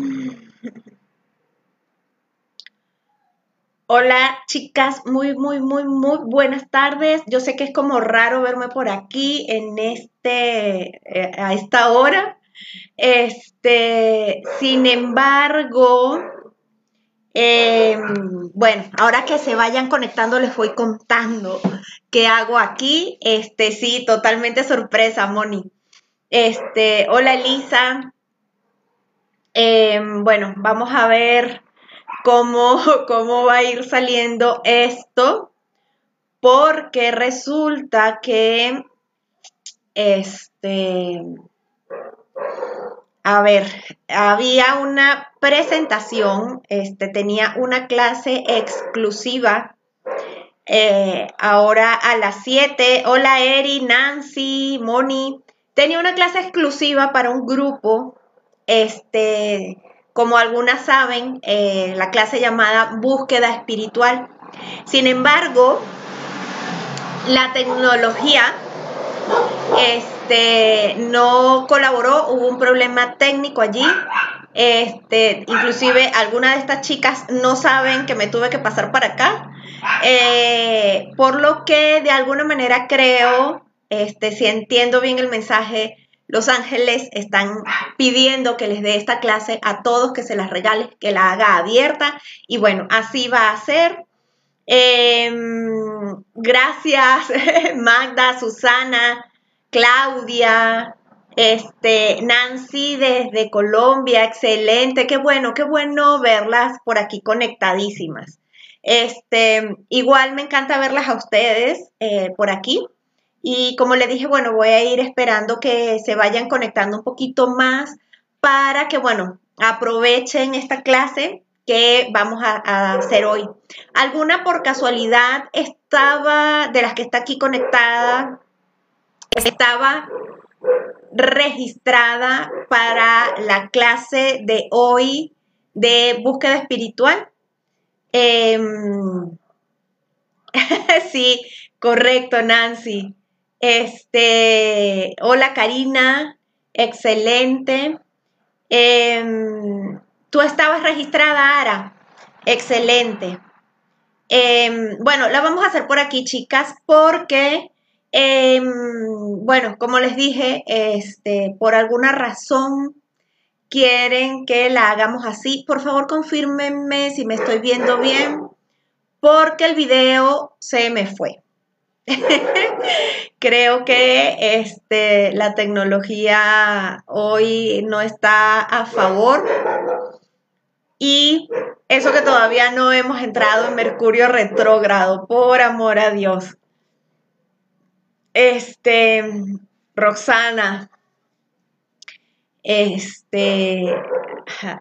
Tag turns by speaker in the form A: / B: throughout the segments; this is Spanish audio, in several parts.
A: Mm. Hola chicas, muy, muy, muy, muy buenas tardes. Yo sé que es como raro verme por aquí en este, eh, a esta hora. Este, sin embargo, em, bueno, ahora que se vayan conectando les voy contando qué hago aquí. Este, sí, totalmente sorpresa, Moni. Este, hola Elisa. Em, bueno, vamos a ver cómo, cómo va a ir saliendo esto, porque resulta que, este, a ver, había una presentación, este, tenía una clase exclusiva. Eh, ahora a las 7, hola Eri, Nancy, Moni, tenía una clase exclusiva para un grupo, este, como algunas saben, eh, la clase llamada búsqueda espiritual. Sin embargo, la tecnología este, no colaboró, hubo un problema técnico allí. Este, inclusive algunas de estas chicas no saben que me tuve que pasar para acá. Eh, por lo que de alguna manera creo, este, si entiendo bien el mensaje, los Ángeles están pidiendo que les dé esta clase a todos, que se las regale, que la haga abierta. Y bueno, así va a ser. Em, gracias, Magda, Susana, Claudia, este, Nancy desde Colombia, excelente, qué bueno, qué bueno verlas por aquí conectadísimas. Este, igual me encanta verlas a ustedes eh, por aquí. Y como le dije, bueno, voy a ir esperando que se vayan conectando un poquito más para que, bueno, aprovechen esta clase que vamos a, hacer hoy. ¿Alguna por casualidad estaba, de las que está aquí conectada, estaba registrada para la clase de hoy de búsqueda espiritual? Em, sí, correcto, Nancy. Este, hola Karina, excelente. Em, Tú estabas registrada, Ara. Excelente. Em, bueno, la vamos a hacer por aquí, chicas, porque, em, bueno, como les dije, este, por alguna razón quieren que la hagamos así. Por favor, confírmenme si me estoy viendo bien, porque el video se me fue. Creo que este, la tecnología hoy no está a favor. Y eso que todavía no hemos entrado en Mercurio retrógrado, por amor a Dios. Este, Roxana, este,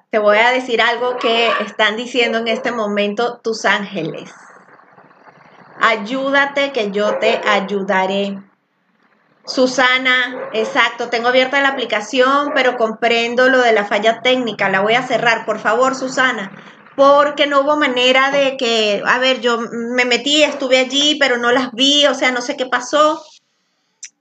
A: te voy a decir algo que están diciendo en este momento tus ángeles. Ayúdate que yo te ayudaré. Susana, exacto, tengo abierta la aplicación, pero comprendo lo de la falla técnica. La voy a cerrar, por favor, Susana, porque no hubo manera de que, a ver, yo me metí, estuve allí, pero no las vi, o sea, no sé qué pasó.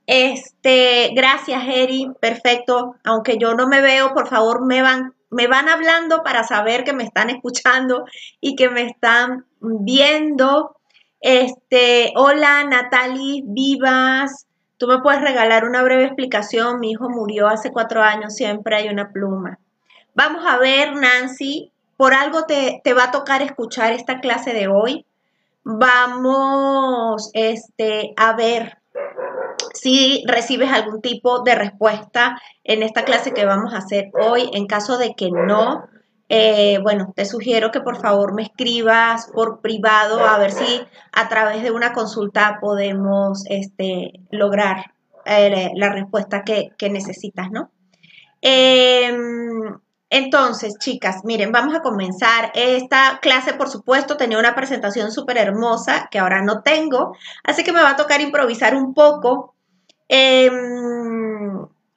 A: Este, gracias, Eri, perfecto. Aunque yo no me veo, por favor, me van, me van hablando para saber que me están escuchando y que me están viendo. Este, hola Natalie Vivas, tú me puedes regalar una breve explicación. Mi hijo murió hace cuatro años, siempre hay una pluma. Vamos a ver, Nancy, por algo te, te va a tocar escuchar esta clase de hoy. Vamos este, a ver si recibes algún tipo de respuesta en esta clase que vamos a hacer hoy. En caso de que no, eh, bueno, te sugiero que por favor me escribas por privado a ver si a través de una consulta podemos este, lograr eh, la respuesta que, necesitas, ¿no? Em, entonces, chicas, miren, vamos a comenzar. Esta clase, por supuesto, tenía una presentación súper hermosa que ahora no tengo, así que me va a tocar improvisar un poco.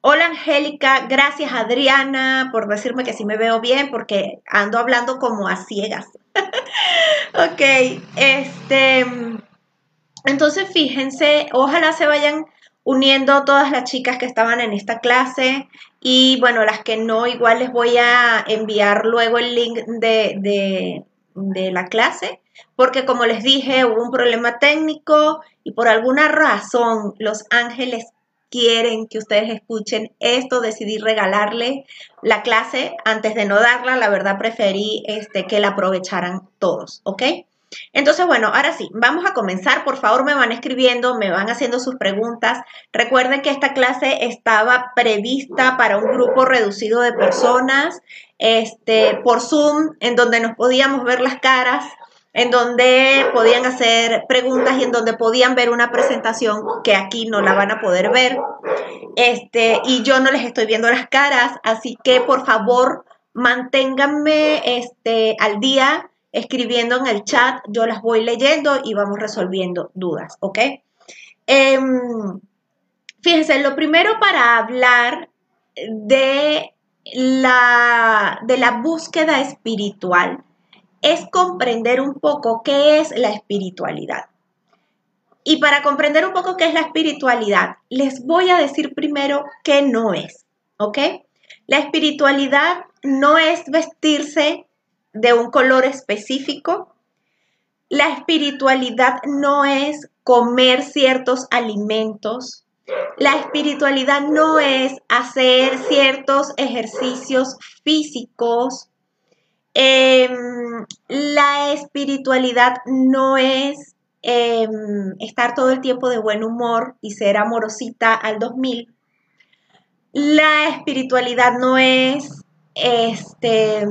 A: Hola Angélica, gracias Adriana por decirme que sí me veo bien porque ando hablando como a ciegas. ok, este, entonces fíjense, ojalá se vayan uniendo todas las chicas que estaban en esta clase y bueno, las que no, igual les voy a enviar luego el link de, de, la clase, porque como les dije, hubo un problema técnico y por alguna razón los ángeles quieren que ustedes escuchen esto, decidí regalarle la clase antes de no darla, la verdad preferí este, que la aprovecharan todos, ¿ok? Entonces, bueno, ahora sí, vamos a comenzar. Por favor, me van escribiendo, me van haciendo sus preguntas. Recuerden que esta clase estaba prevista para un grupo reducido de personas, este, por Zoom, en donde nos podíamos ver las caras, en donde podían hacer preguntas y en donde podían ver una presentación que aquí no la van a poder ver. Este, y yo no les estoy viendo las caras, así que por favor, manténganme este, al día escribiendo en el chat, yo las voy leyendo y vamos resolviendo dudas, ¿ok? Em, fíjense, lo primero para hablar de la, de la búsqueda espiritual es comprender un poco qué es la espiritualidad. Y para comprender un poco qué es la espiritualidad, les voy a decir primero qué no es, ¿ok? La espiritualidad no es vestirse de un color específico. La espiritualidad no es comer ciertos alimentos. La espiritualidad no es hacer ciertos ejercicios físicos. Em, la espiritualidad no es em, estar todo el tiempo de buen humor y ser amorosita al 2000. La espiritualidad no es este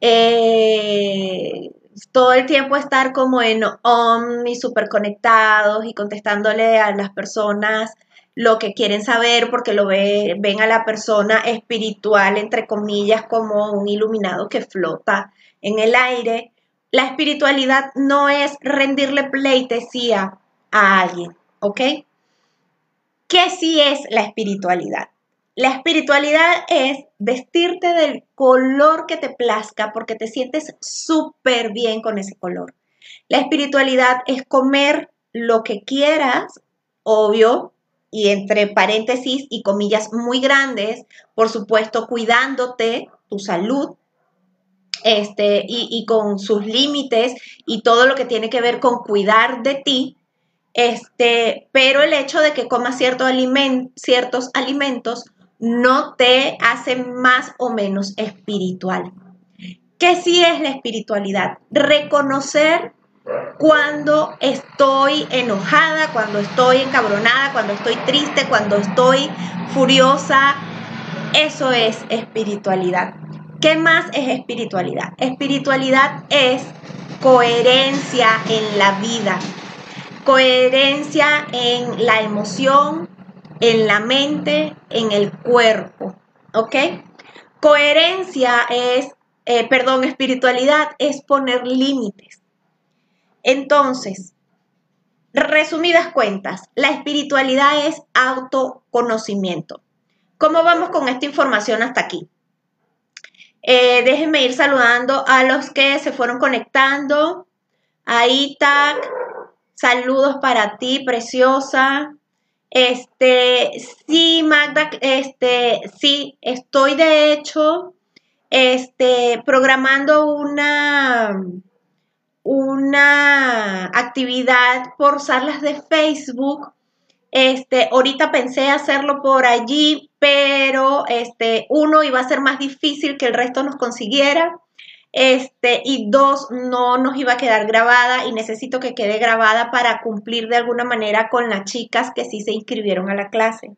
A: eh, todo el tiempo estar como en on y súper conectados y contestándole a las personas lo que quieren saber porque lo ven a la persona espiritual, entre comillas, como un iluminado que flota en el aire. La espiritualidad no es rendirle pleitesía a alguien, ¿ok? ¿Qué sí es la espiritualidad? La espiritualidad es vestirte del color que te plazca porque te sientes súper bien con ese color. La espiritualidad es comer lo que quieras, obvio, y entre paréntesis y comillas muy grandes, por supuesto, cuidándote tu salud, este, y, con sus límites y todo lo que tiene que ver con cuidar de ti, este, pero el hecho de que comas cierto ciertos alimentos no te hace más o menos espiritual. ¿Qué sí es la espiritualidad? Reconocer cuando estoy enojada, cuando estoy encabronada, cuando estoy triste, cuando estoy furiosa. Eso es espiritualidad. ¿Qué más es espiritualidad? Espiritualidad es coherencia en la vida, coherencia en la emoción, en la mente, en el cuerpo. ¿Ok? Coherencia es, eh, perdón, espiritualidad es poner límites. Entonces, resumidas cuentas, la espiritualidad es autoconocimiento. ¿Cómo vamos con esta información hasta aquí? Eh, déjenme ir saludando a los que se fueron conectando. A Itac, saludos para ti, preciosa. Este, sí, Magda, este, sí, estoy de hecho, este, programando una, una actividad por salas de Facebook. Este, ahorita pensé hacerlo por allí, pero este, uno iba a ser más difícil que el resto nos consiguiera. Este, y dos, no nos iba a quedar grabada y necesito que quede grabada para cumplir de alguna manera con las chicas que sí se inscribieron a la clase.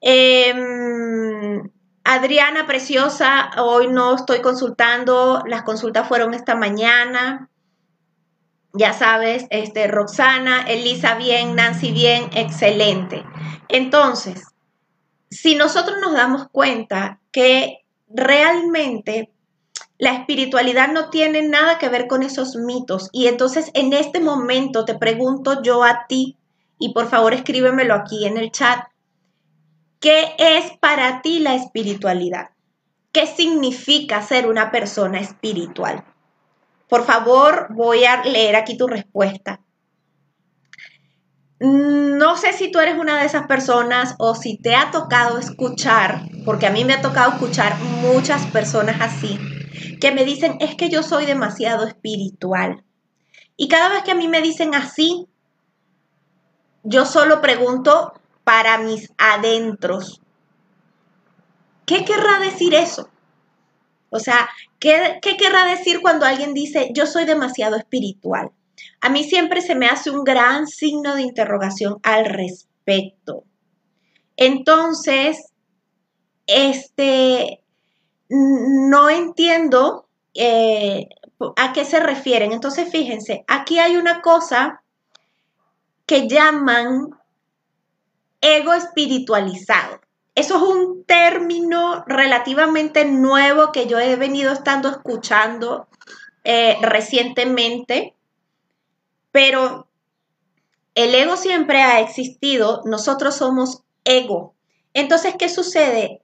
A: Em, Adriana, preciosa, hoy no estoy consultando, las consultas fueron esta mañana. Ya sabes, este, Roxana, Elisa bien, Nancy bien, excelente. Entonces, si nosotros nos damos cuenta que realmente la espiritualidad no tiene nada que ver con esos mitos. Y entonces en este momento te pregunto yo a ti y por favor escríbemelo aquí en el chat. ¿Qué es para ti la espiritualidad? ¿Qué significa ser una persona espiritual? Por favor, voy a leer aquí tu respuesta. No sé si tú eres una de esas personas o si te ha tocado escuchar, porque a mí me ha tocado escuchar muchas personas así, que me dicen, es que yo soy demasiado espiritual. Y cada vez que a mí me dicen así, yo solo pregunto para mis adentros. ¿Qué querrá decir eso? O sea, ¿qué, ¿qué, querrá decir cuando alguien dice yo soy demasiado espiritual? A mí siempre se me hace un gran signo de interrogación al respecto. Entonces, este, no entiendo eh, a qué se refieren. Entonces, fíjense, aquí hay una cosa que llaman ego espiritualizado. Eso es un término relativamente nuevo que yo he venido estando escuchando eh, recientemente, pero el ego siempre ha existido, nosotros somos ego. Entonces, ¿qué sucede?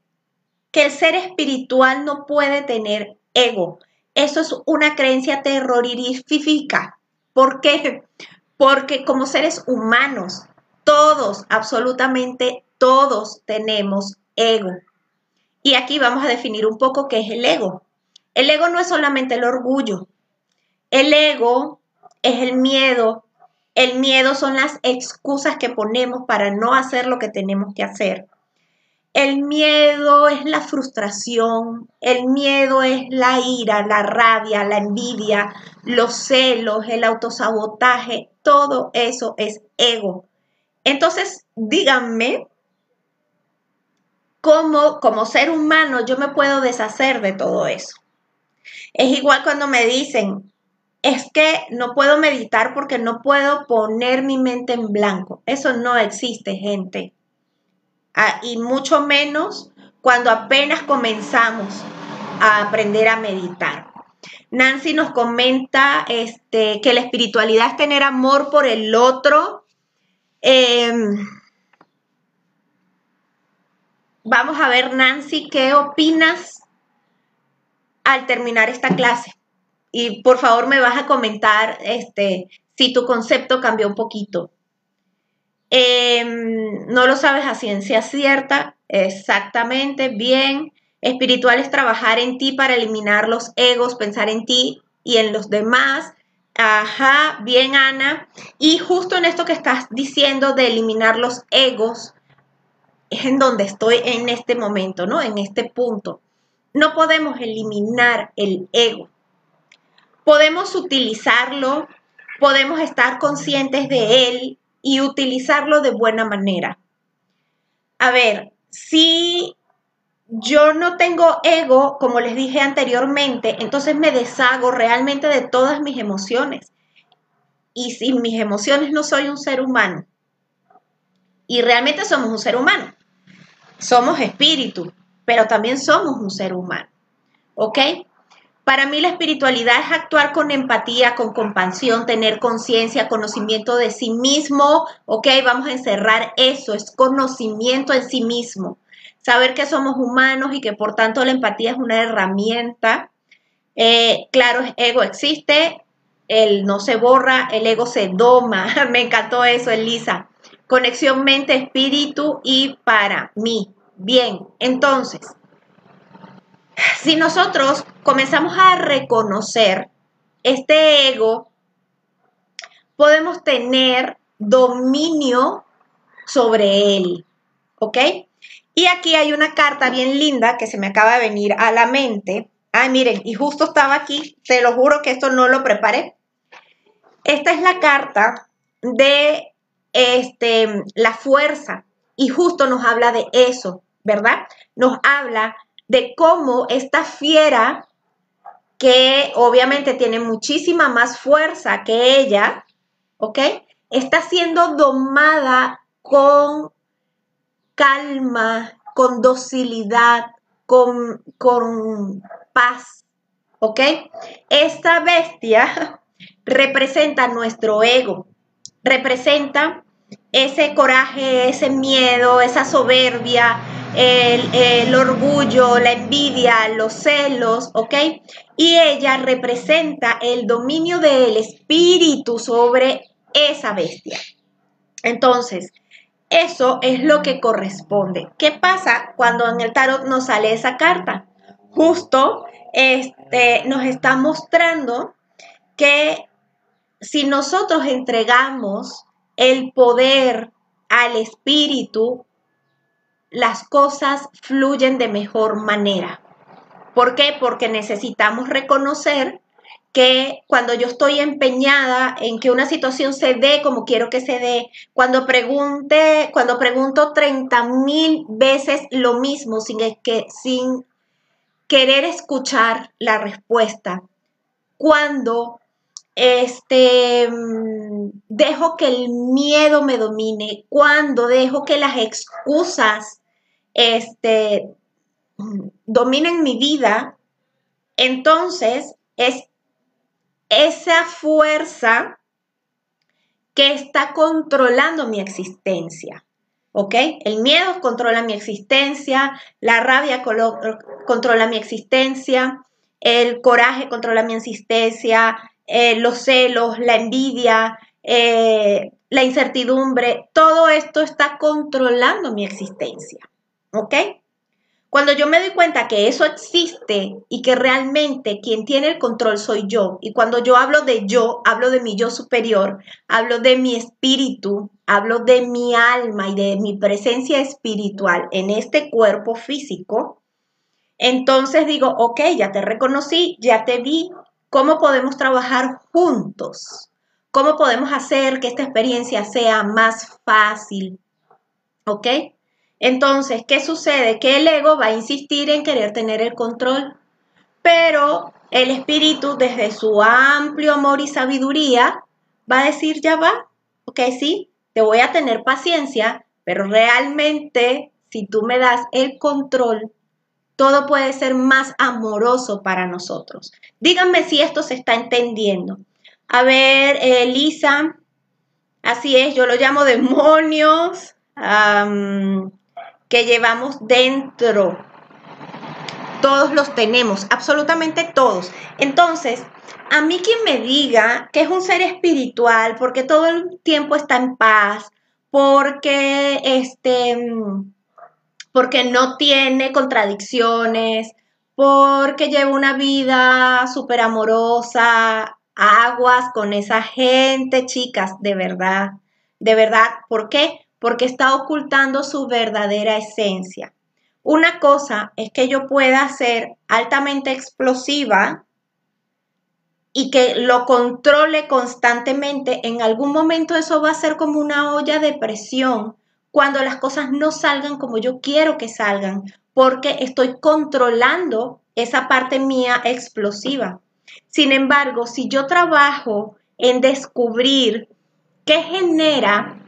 A: Que el ser espiritual no puede tener ego. Eso es una creencia terrorífica. ¿Por qué? Porque como seres humanos, todos, absolutamente todos tenemos ego. Y aquí vamos a definir un poco qué es el ego. El ego no es solamente el orgullo. El ego es el miedo. El miedo son las excusas que ponemos para no hacer lo que tenemos que hacer. El miedo es la frustración, el miedo es la ira, la rabia, la envidia, los celos, el autosabotaje, todo eso es ego. Entonces, díganme cómo como ser humano yo me puedo deshacer de todo eso. Es igual cuando me dicen, es que no puedo meditar porque no puedo poner mi mente en blanco. Eso no existe, gente. Ah, y mucho menos cuando apenas comenzamos a aprender a meditar. Nancy nos comenta este, que la espiritualidad es tener amor por el otro. Em, vamos a ver, Nancy, ¿qué opinas al terminar esta clase? Y por favor me vas a comentar este, si tu concepto cambió un poquito. Em, no lo sabes a ciencia cierta, exactamente, bien. Espiritual es trabajar en ti para eliminar los egos, pensar en ti y en los demás. Ajá, bien Ana. Y justo en esto que estás diciendo de eliminar los egos, es en donde estoy en este momento, ¿no? En este punto. No podemos eliminar el ego. Podemos utilizarlo, podemos estar conscientes de él y utilizarlo de buena manera. A ver, si yo no tengo ego, como les dije anteriormente, entonces me deshago realmente de todas mis emociones. Y sin mis emociones no soy un ser humano. Y realmente somos un ser humano. Somos espíritu, pero también somos un ser humano. ¿Ok? Para mí la espiritualidad es actuar con empatía, con compasión, tener conciencia, conocimiento de sí mismo. Ok, vamos a encerrar eso, es conocimiento en sí mismo. Saber que somos humanos y que por tanto la empatía es una herramienta. Eh, claro, ego existe, el no se borra, el ego se doma. Me encantó eso, Elisa. Conexión mente, espíritu y para mí. Bien, entonces, si nosotros comenzamos a reconocer este ego, podemos tener dominio sobre él, ¿ok? Y aquí hay una carta bien linda que se me acaba de venir a la mente. Ay, miren, y justo estaba aquí, te lo juro que esto no lo preparé. Esta es la carta de este, la fuerza y justo nos habla de eso, ¿verdad? Nos habla de cómo esta fiera, que obviamente tiene muchísima más fuerza que ella, ¿ok? Está siendo domada con calma, con docilidad, con, con paz, ¿ok? Esta bestia representa nuestro ego, representa ese coraje, ese miedo, esa soberbia, el, orgullo, la envidia, los celos, ¿ok? Y ella representa el dominio del espíritu sobre esa bestia. Entonces, eso es lo que corresponde. ¿Qué pasa cuando en el tarot nos sale esa carta? Justo este, nos está mostrando que si nosotros entregamos el poder al espíritu, las cosas fluyen de mejor manera. ¿Por qué? Porque necesitamos reconocer que cuando yo estoy empeñada en que una situación se dé como quiero que se dé, cuando pregunte, cuando pregunto 30 mil veces lo mismo sin, que, sin querer escuchar la respuesta, cuando este, mm, dejo que el miedo me domine, cuando dejo que las excusas este, dominen mi vida, entonces es esa fuerza que está controlando mi existencia. ¿Ok? El miedo controla mi existencia, la rabia controla mi existencia, el coraje controla mi existencia, eh, los celos, la envidia, eh, la incertidumbre, todo esto está controlando mi existencia. ¿Ok? Cuando yo me doy cuenta que eso existe y que realmente quien tiene el control soy yo, y cuando yo hablo de yo, hablo de mi yo superior, hablo de mi espíritu, hablo de mi alma y de mi presencia espiritual en este cuerpo físico, entonces digo, ok, ya te reconocí, ya te vi, ¿cómo podemos trabajar juntos? ¿Cómo podemos hacer que esta experiencia sea más fácil? ¿Ok? Entonces, ¿qué sucede? Que el ego va a insistir en querer tener el control, pero el espíritu desde su amplio amor y sabiduría va a decir, ya va, ok, sí, te voy a tener paciencia, pero realmente si tú me das el control, todo puede ser más amoroso para nosotros. Díganme si esto se está entendiendo. A ver, Elisa, así es, yo lo llamo demonios que llevamos dentro. Todos los tenemos, absolutamente todos. Entonces, a mí quien me diga que es un ser espiritual, porque todo el tiempo está en paz, porque este porque no tiene contradicciones, porque lleva una vida súper amorosa, aguas con esa gente, chicas, de verdad, de verdad, ¿por qué? Porque está ocultando su verdadera esencia. Una cosa es que yo pueda ser altamente explosiva y que lo controle constantemente, en algún momento eso va a ser como una olla de presión cuando las cosas no salgan como yo quiero que salgan, porque estoy controlando esa parte mía explosiva. Sin embargo, si yo trabajo en descubrir qué genera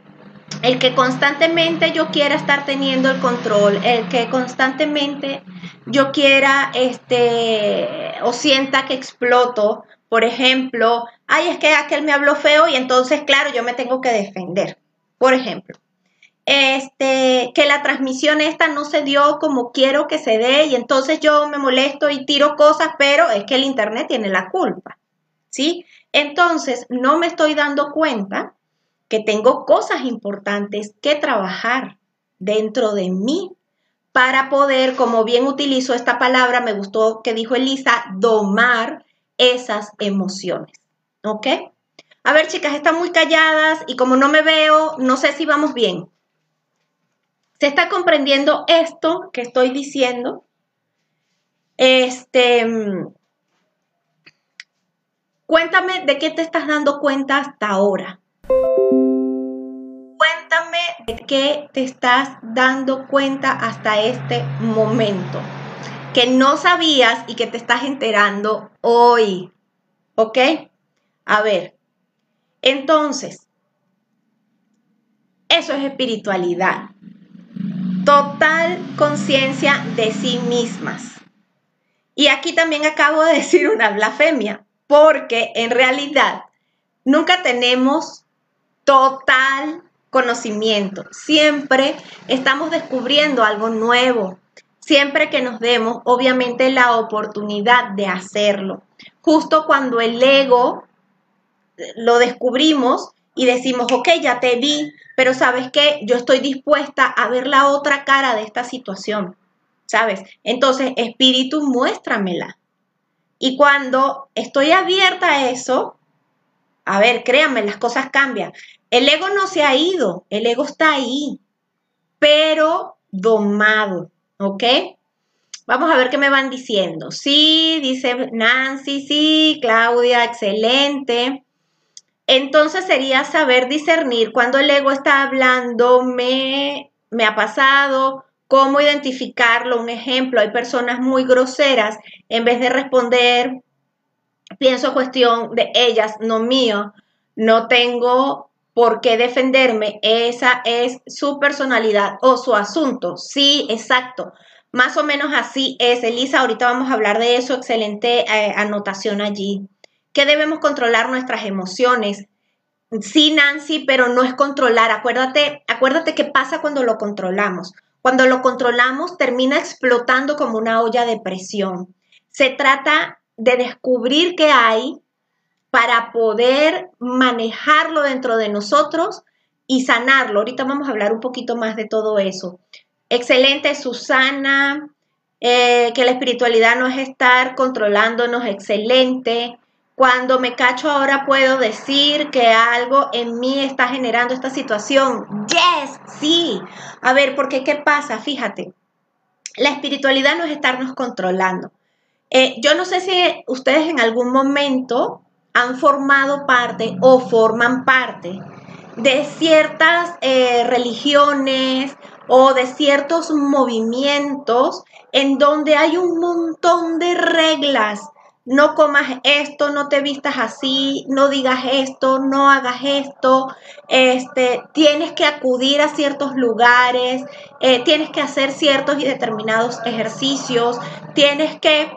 A: el que constantemente yo quiera estar teniendo el control, el que constantemente yo quiera, este, o sienta que exploto, por ejemplo, ay, es que aquel me habló feo y entonces, claro, yo me tengo que defender, por ejemplo. Este, que la transmisión esta no se dio como quiero que se dé y entonces yo me molesto y tiro cosas, pero es que el Internet tiene la culpa, ¿sí? Entonces, no me estoy dando cuenta que tengo cosas importantes que trabajar dentro de mí para poder, como bien utilizo esta palabra, me gustó que dijo Elisa, domar esas emociones. ¿Ok? A ver, chicas, están muy calladas y como no me veo, no sé si vamos bien. ¿Se está comprendiendo esto que estoy diciendo? Este, cuéntame de qué te estás dando cuenta hasta ahora cuéntame qué te estás dando cuenta hasta este momento, que no sabías y que te estás enterando hoy. ¿Ok? A ver, entonces, eso es espiritualidad. Total conciencia de sí mismas. Y aquí también acabo de decir una blasfemia, porque en realidad nunca tenemos total conocimiento. Siempre estamos descubriendo algo nuevo. Siempre que nos demos, obviamente, la oportunidad de hacerlo. Justo cuando el ego lo descubrimos y decimos, ok, ya te vi, pero sabes que yo estoy dispuesta a ver la otra cara de esta situación, ¿sabes? Entonces, espíritu, muéstramela. Y cuando estoy abierta a eso, a ver, créanme, las cosas cambian. El ego no se ha ido, el ego está ahí, pero domado, ¿ok? Vamos a ver qué me van diciendo. Sí, dice Nancy, sí, Claudia, excelente. Entonces sería saber discernir cuando el ego está hablando, me, me ha pasado, cómo identificarlo. Un ejemplo, hay personas muy groseras, en vez de responder, pienso cuestión de ellas, no mío, no tengo por qué defenderme, esa es su personalidad o su asunto. Sí, exacto. Más o menos así es, Elisa. Ahorita vamos a hablar de eso. Excelente eh, anotación allí. Que debemos controlar nuestras emociones. Sí, Nancy, pero no es controlar. Acuérdate, acuérdate qué pasa cuando lo controlamos. Cuando lo controlamos termina explotando como una olla de presión. Se trata de descubrir qué hay para poder manejarlo dentro de nosotros y sanarlo. Ahorita vamos a hablar un poquito más de todo eso. Excelente, Susana, eh, que la espiritualidad no es estar controlándonos, excelente. Cuando me cacho ahora puedo decir que algo en mí está generando esta situación. Yes, sí. A ver, porque ¿qué pasa? Fíjate, la espiritualidad no es estarnos controlando. Eh, yo no sé si ustedes en algún momento han formado parte o forman parte de ciertas eh, religiones o de ciertos movimientos en donde hay un montón de reglas. No comas esto, no te vistas así, no digas esto, no hagas esto, este, tienes que acudir a ciertos lugares, eh, tienes que hacer ciertos y determinados ejercicios, tienes que...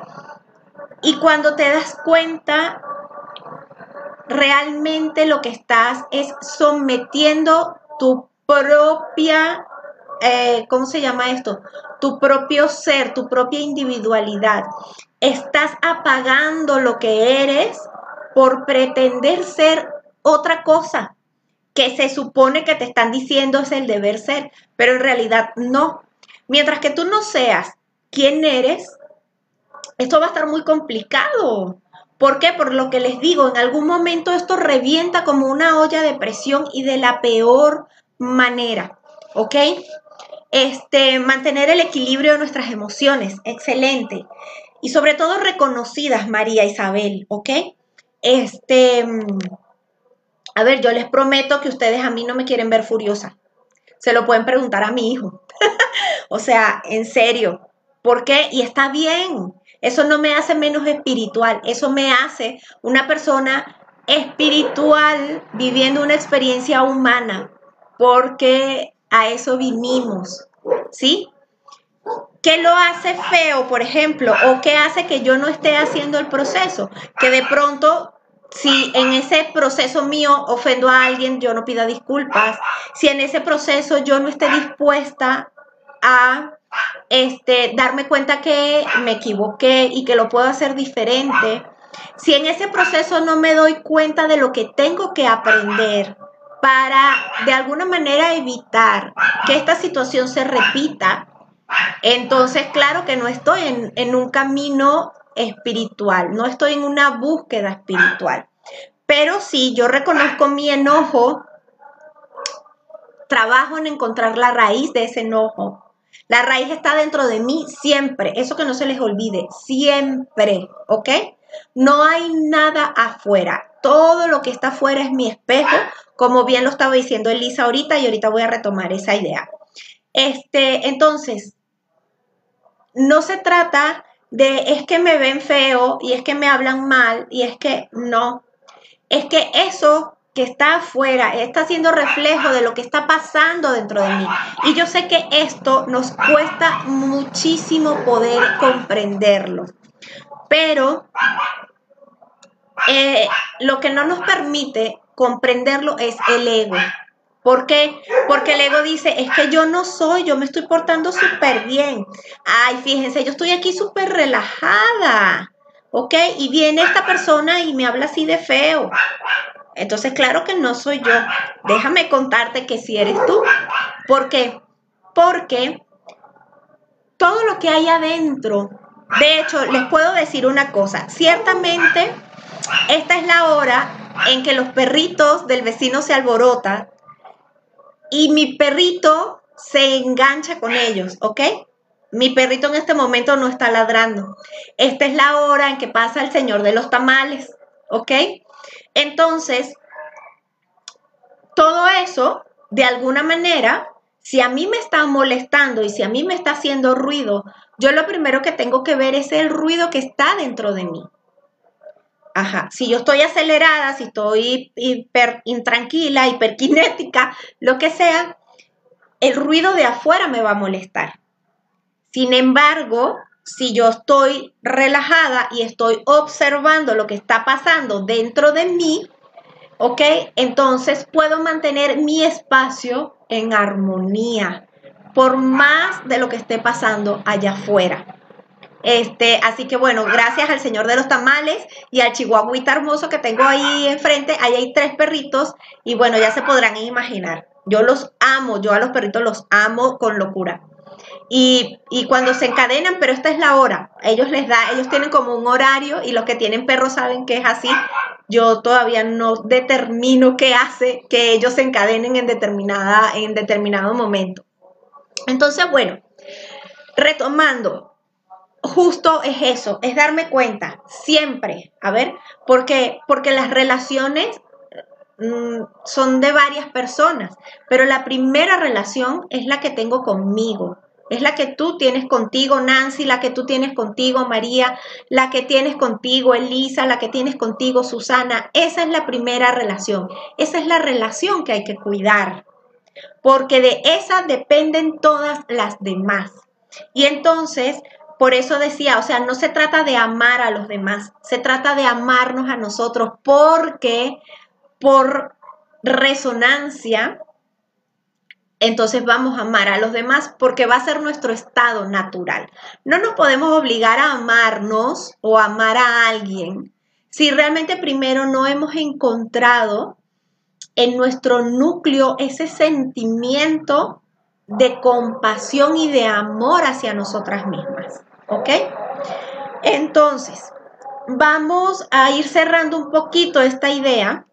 A: Y cuando te das cuenta, realmente lo que estás es sometiendo tu propia eh, ¿cómo se llama esto? Tu propio ser, tu propia individualidad. Estás apagando lo que eres por pretender ser otra cosa que se supone que te están diciendo es el deber ser, pero en realidad no. Mientras que tú no seas quién eres, esto va a estar muy complicado. ¿Por qué? Por lo que les digo, en algún momento esto revienta como una olla de presión y de la peor manera, ¿ok? Este, mantener el equilibrio de nuestras emociones, excelente. Y sobre todo reconocidas, María Isabel, ¿ok? Este, a ver, yo les prometo que ustedes a mí no me quieren ver furiosa. Se lo pueden preguntar a mi hijo. o sea, en serio. ¿Por qué? Y está bien. Eso no me hace menos espiritual. Eso me hace una persona espiritual viviendo una experiencia humana. Porque a eso vinimos, ¿sí? ¿Qué lo hace feo, por ejemplo? ¿O qué hace que yo no esté haciendo el proceso? Que de pronto, si en ese proceso mío ofendo a alguien, yo no pida disculpas. Si en ese proceso yo no esté dispuesta a este, darme cuenta que me equivoqué y que lo puedo hacer diferente. Si en ese proceso no me doy cuenta de lo que tengo que aprender, para de alguna manera evitar que esta situación se repita, entonces claro que no estoy en, en un camino espiritual, no estoy en una búsqueda espiritual. Pero si yo reconozco mi enojo, trabajo en encontrar la raíz de ese enojo. La raíz está dentro de mí siempre, eso que no se les olvide, siempre, ¿ok? No hay nada afuera, todo lo que está afuera es mi espejo como bien lo estaba diciendo Elisa ahorita y ahorita voy a retomar esa idea. Este, entonces, no se trata de es que me ven feo y es que me hablan mal y es que no. Es que eso que está afuera está siendo reflejo de lo que está pasando dentro de mí. Y yo sé que esto nos cuesta muchísimo poder comprenderlo. Pero eh, lo que no nos permite comprenderlo es el ego. ¿Por qué? Porque el ego dice, es que yo no soy, yo me estoy portando súper bien. Ay, fíjense, yo estoy aquí súper relajada. ¿Ok? Y viene esta persona y me habla así de feo. Entonces, claro que no soy yo. Déjame contarte que si eres tú. ¿Por qué? Porque todo lo que hay adentro, de hecho, les puedo decir una cosa. Ciertamente, esta es la hora en que los perritos del vecino se alborotan y mi perrito se engancha con ellos, ¿ok? Mi perrito en este momento no está ladrando. Esta es la hora en que pasa el señor de los tamales, ¿ok? Entonces, todo eso, de alguna manera, si a mí me está molestando y si a mí me está haciendo ruido, yo lo primero que tengo que ver es el ruido que está dentro de mí. Ajá, si yo estoy acelerada, si estoy hiper intranquila, hiperkinética, lo que sea, el ruido de afuera me va a molestar. Sin embargo, si yo estoy relajada y estoy observando lo que está pasando dentro de mí, ¿ok? Entonces puedo mantener mi espacio en armonía, por más de lo que esté pasando allá afuera. Este, así que bueno, gracias al señor de los tamales y al chihuahuita hermoso que tengo ahí enfrente, ahí hay tres perritos y bueno, ya se podrán imaginar. Yo los amo, yo a los perritos los amo con locura. Y, cuando se encadenan, pero esta es la hora, ellos les da, ellos tienen como un horario y los que tienen perros saben que es así. Yo todavía no determino qué hace que ellos se encadenen en determinada, en determinado momento. Entonces, bueno, retomando, justo es eso, es darme cuenta, siempre, a ver, porque, porque las relaciones mm, son de varias personas, pero la primera relación es la que tengo conmigo. Es la que tú tienes contigo, Nancy, la que tú tienes contigo, María, la que tienes contigo, Elisa, la que tienes contigo, Susana. Esa es la primera relación. Esa es la relación que hay que cuidar. Porque de esa dependen todas las demás. Y entonces por eso decía, o sea, no se trata de amar a los demás, se trata de amarnos a nosotros porque por resonancia, entonces vamos a amar a los demás porque va a ser nuestro estado natural. No nos podemos obligar a amarnos o amar a alguien si realmente primero no hemos encontrado en nuestro núcleo ese sentimiento de compasión y de amor hacia nosotras mismas. ¿Ok? Entonces, vamos a ir cerrando un poquito esta idea,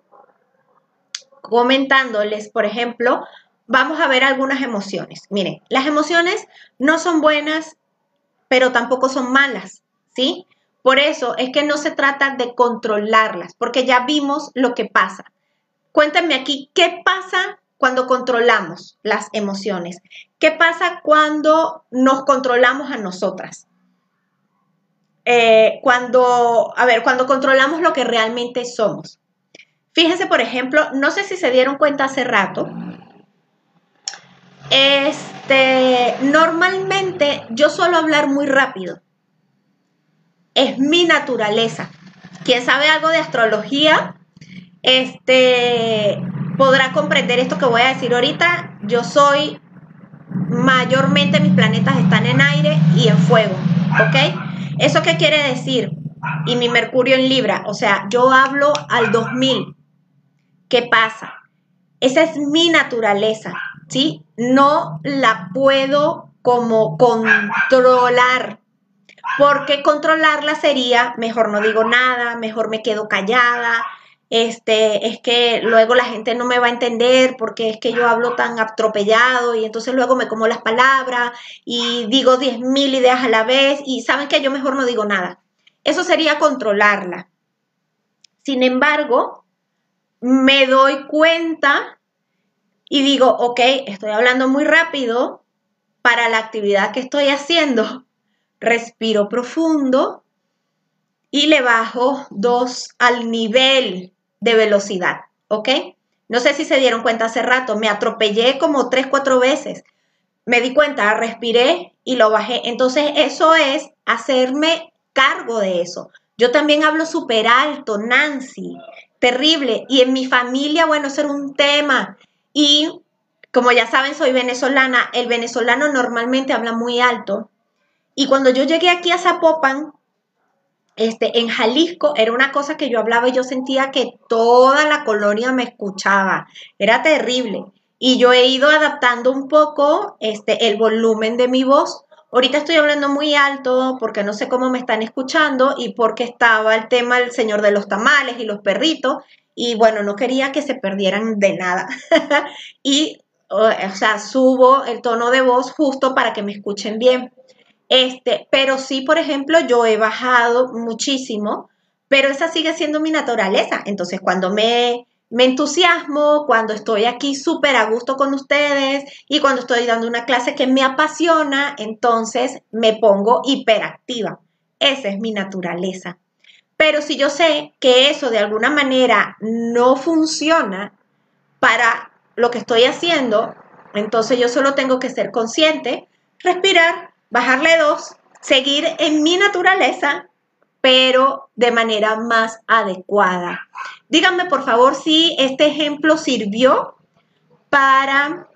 A: comentándoles, por ejemplo, vamos a ver algunas emociones. Miren, las emociones no son buenas, pero tampoco son malas, ¿sí? Por eso es que no se trata de controlarlas, porque ya vimos lo que pasa. Cuéntame aquí, ¿qué pasa cuando controlamos las emociones? ¿Qué pasa cuando nos controlamos a nosotras? Eh, cuando, a ver, cuando controlamos lo que realmente somos. Fíjense, por ejemplo, no sé si se dieron cuenta hace rato, este, normalmente yo suelo hablar muy rápido. Es mi naturaleza. Quien sabe algo de astrología, este, podrá comprender esto que voy a decir ahorita. Yo soy, mayormente mis planetas están en aire y en fuego, ¿ok? ¿Eso qué quiere decir? Y mi Mercurio en Libra, o sea, yo hablo al 2000. ¿Qué pasa? Esa es mi naturaleza, ¿sí? No la puedo como controlar. Porque controlarla sería, mejor no digo nada, mejor me quedo callada, este, es que luego la gente no me va a entender porque es que yo hablo tan atropellado y entonces luego me como las palabras y digo diez mil ideas a la vez y saben que yo mejor no digo nada. Eso sería controlarla. Sin embargo, me doy cuenta y digo, ok, estoy hablando muy rápido para la actividad que estoy haciendo. Respiro profundo y le bajo dos al nivel de velocidad, ¿ok? No sé si se dieron cuenta hace rato, me atropellé como tres, cuatro veces. Me di cuenta, respiré y lo bajé. Entonces eso es hacerme cargo de eso. Yo también hablo súper alto, Nancy, terrible. Y en mi familia, bueno, eso era un tema. Y como ya saben, soy venezolana. El venezolano normalmente habla muy alto. Y cuando yo llegué aquí a Zapopan, este, en Jalisco era una cosa que yo hablaba y yo sentía que toda la colonia me escuchaba. Era terrible. Y yo he ido adaptando un poco este, el volumen de mi voz. Ahorita estoy hablando muy alto porque no sé cómo me están escuchando y porque estaba el tema del señor de los tamales y los perritos. Y bueno, no quería que se perdieran de nada. y, o sea, subo el tono de voz justo para que me escuchen bien. Este, pero sí, por ejemplo, yo he bajado muchísimo, pero esa sigue siendo mi naturaleza. Entonces, cuando me, me entusiasmo, cuando estoy aquí súper a gusto con ustedes y cuando estoy dando una clase que me apasiona, entonces me pongo hiperactiva. Esa es mi naturaleza. Pero si yo sé que eso de alguna manera no funciona para lo que estoy haciendo, entonces yo solo tengo que ser consciente, respirar, bajarle dos, seguir en mi naturaleza, pero de manera más adecuada. Díganme por favor si este ejemplo sirvió para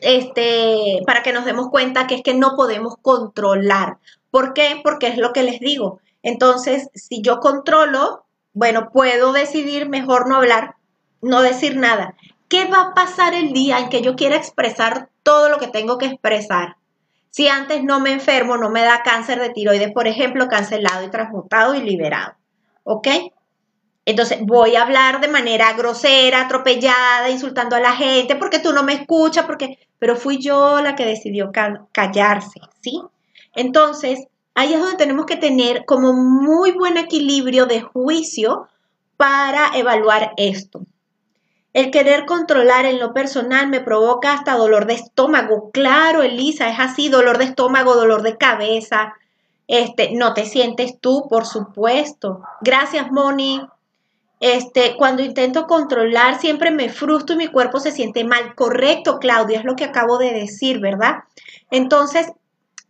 A: este, para que nos demos cuenta que es que no podemos controlar. ¿Por qué? Porque es lo que les digo. Entonces, si yo controlo, bueno, puedo decidir mejor no hablar, no decir nada. ¿Qué va a pasar el día en que yo quiera expresar todo lo que tengo que expresar? Si antes no me enfermo, no me da cáncer de tiroides, por ejemplo, cancelado y transmutado y liberado. ¿Ok? Entonces voy a hablar de manera grosera, atropellada, insultando a la gente, porque tú no me escuchas, porque, pero fui yo la que decidió callarse, ¿sí? Entonces, ahí es donde tenemos que tener como muy buen equilibrio de juicio para evaluar esto. El querer controlar en lo personal me provoca hasta dolor de estómago. Claro, Elisa, es así, dolor de estómago, dolor de cabeza. Este, no te sientes tú, por supuesto. Gracias, Moni. Este, cuando intento controlar, siempre me frustro y mi cuerpo se siente mal. Correcto, Claudia, es lo que acabo de decir, ¿verdad? Entonces,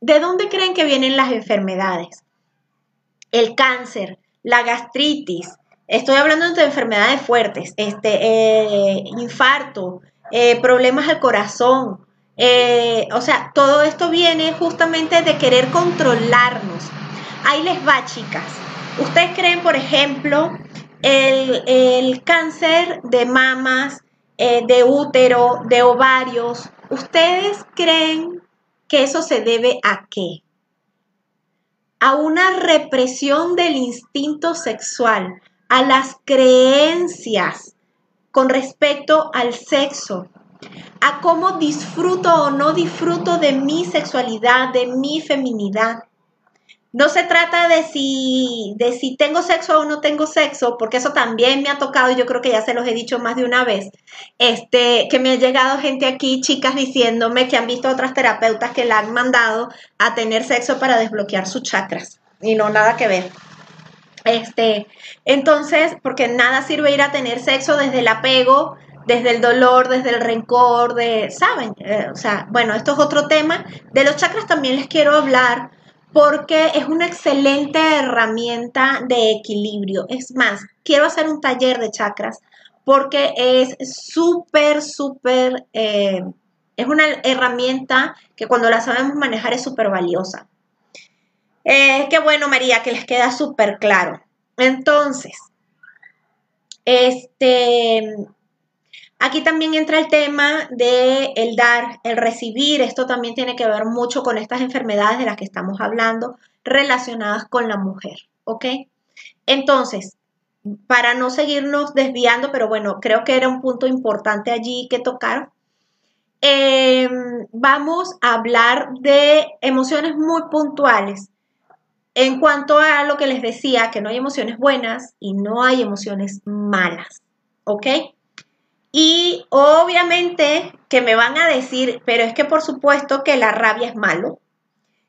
A: ¿de dónde creen que vienen las enfermedades? El cáncer, la gastritis, Estoy hablando de enfermedades fuertes, este, eh, infarto, eh, problemas al corazón. Eh, o sea, todo esto viene justamente de querer controlarnos. Ahí les va, chicas. ¿Ustedes creen, por ejemplo, el, el cáncer de mamas, de útero, de ovarios? ¿Ustedes creen que eso se debe a qué? A una represión del instinto sexual a las creencias con respecto al sexo, a cómo disfruto o no disfruto de mi sexualidad, de mi feminidad. No se trata de si, de si tengo sexo o no tengo sexo, porque eso también me ha tocado, yo creo que ya se los he dicho más de una vez, este, que me ha llegado gente aquí, chicas, diciéndome que han visto otras terapeutas que la han mandado a tener sexo para desbloquear sus chakras. Y no, nada que ver. Este, entonces, porque nada sirve ir a tener sexo desde el apego, desde el dolor, desde el rencor, de, ¿saben? Eh, o sea, bueno, esto es otro tema. De los chakras también les quiero hablar porque es una excelente herramienta de equilibrio. Es más, quiero hacer un taller de chakras porque es súper, súper, eh, es una herramienta que cuando la sabemos manejar es súper valiosa. Eh, qué bueno, María, que les queda súper claro. Entonces, este, aquí también entra el tema de el dar, el recibir. Esto también tiene que ver mucho con estas enfermedades de las que estamos hablando relacionadas con la mujer, ¿ok? Entonces, para no seguirnos desviando, pero bueno, creo que era un punto importante allí que tocar. Em, vamos a hablar de emociones muy puntuales en cuanto a lo que les decía, que no hay emociones buenas y no hay emociones malas, ¿ok? Y obviamente que me van a decir, pero es que por supuesto que la rabia es malo.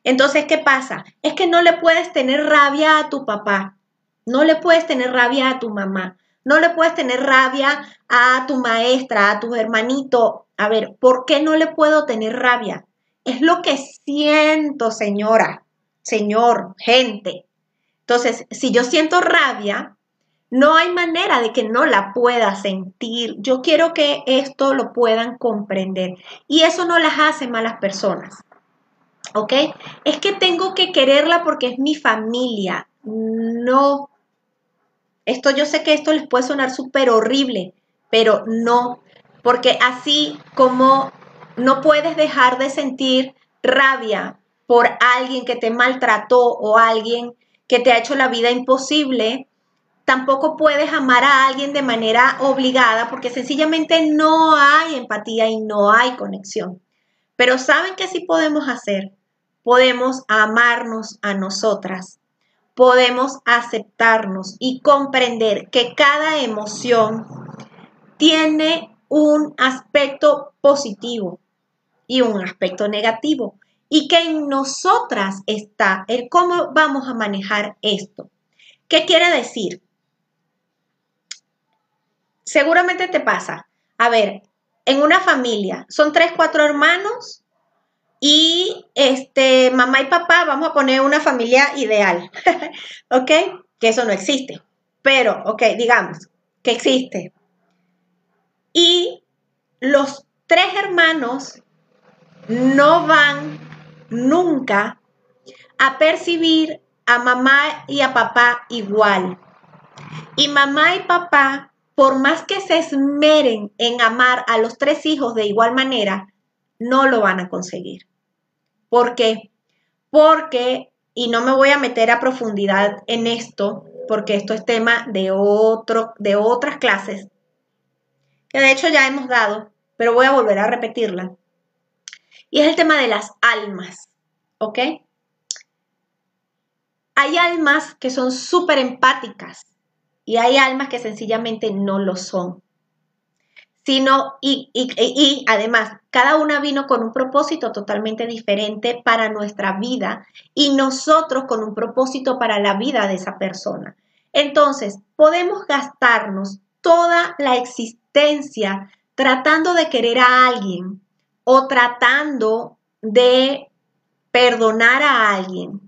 A: Entonces, ¿qué pasa? Es que no le puedes tener rabia a tu papá, no le puedes tener rabia a tu mamá, no le puedes tener rabia a tu maestra, a tu hermanito. A ver, ¿por qué no le puedo tener rabia? Es lo que siento, señora. Señor, gente. Entonces, si yo siento rabia, No hay manera de que no la pueda sentir. Yo quiero que esto lo puedan comprender. Y eso no las hace malas personas. ¿Ok? Es que tengo que quererla porque es mi familia. No. Esto yo sé que esto les puede sonar súper horrible, pero no. Porque así como no puedes dejar de sentir rabia por alguien que te maltrató o alguien que te ha hecho la vida imposible, tampoco puedes amar a alguien de manera obligada porque sencillamente no hay empatía y no hay conexión. Pero ¿saben qué sí podemos hacer? Podemos amarnos a nosotras, podemos aceptarnos y comprender que cada emoción tiene un aspecto positivo y un aspecto negativo y que en nosotras está el cómo vamos a manejar esto. ¿Qué quiere decir? Seguramente te pasa. A ver, en una familia son tres, cuatro hermanos y este mamá y papá, vamos a poner una familia ideal, ¿ok? Que eso no existe, pero, ok, digamos que existe. Y los tres hermanos no van nunca a percibir a mamá y a papá igual. Y mamá y papá, por más que se esmeren en amar a los tres hijos de igual manera, no lo van a conseguir. ¿Por qué? Porque, y no me voy a meter a profundidad en esto, porque esto es tema de, otro, de otras clases, que de hecho ya hemos dado, pero voy a volver a repetirla. Y es el tema de las almas, ¿ok? Hay almas que son súper empáticas y hay almas que sencillamente no lo son. Sino, y, y, y además, cada una vino con un propósito totalmente diferente para nuestra vida y nosotros con un propósito para la vida de esa persona. Entonces, podemos gastarnos toda la existencia tratando de querer a alguien o tratando de perdonar a alguien.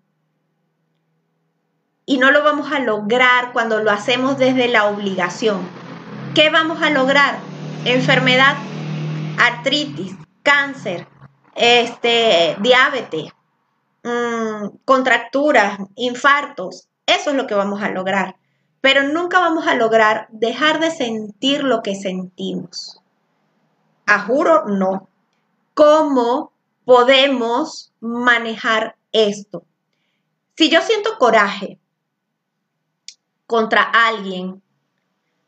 A: Y no lo vamos a lograr cuando lo hacemos desde la obligación. ¿Qué vamos a lograr? Enfermedad, artritis, cáncer, este, diabetes, mm, contracturas, infartos. Eso es lo que vamos a lograr. Pero nunca vamos a lograr dejar de sentir lo que sentimos. A juro, no cómo podemos manejar esto. Si yo siento coraje contra alguien,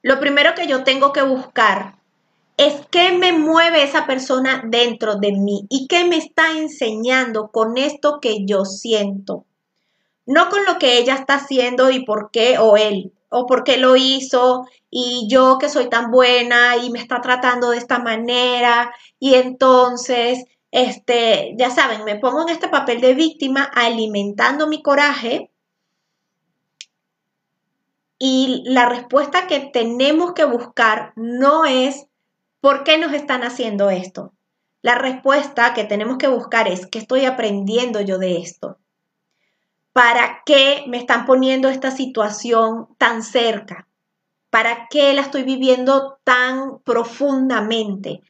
A: lo primero que yo tengo que buscar es qué me mueve esa persona dentro de mí y qué me está enseñando con esto que yo siento. No con lo que ella está haciendo y por qué o él, o por qué lo hizo y yo que soy tan buena y me está tratando de esta manera y entonces, este, ya saben, me pongo en este papel de víctima alimentando mi coraje y la respuesta que tenemos que buscar no es ¿por qué nos están haciendo esto? La respuesta que tenemos que buscar es ¿qué estoy aprendiendo yo de esto? ¿Para qué me están poniendo esta situación tan cerca? ¿Para qué la estoy viviendo tan profundamente?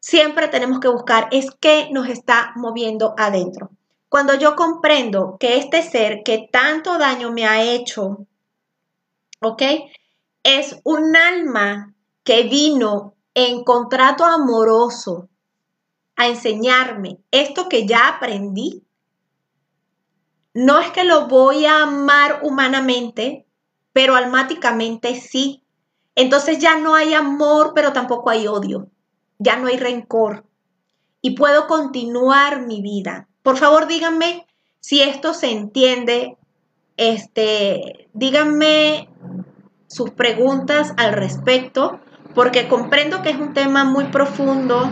A: Siempre tenemos que buscar es qué nos está moviendo adentro. Cuando yo comprendo que este ser que tanto daño me ha hecho, ¿ok? Es un alma que vino en contrato amoroso a enseñarme esto que ya aprendí, no es que lo voy a amar humanamente, pero almáticamente sí. Entonces ya no hay amor, pero tampoco hay odio. Ya no hay rencor. Y puedo continuar mi vida. Por favor, díganme si esto se entiende. Este, díganme sus preguntas al respecto, porque comprendo que es un tema muy profundo.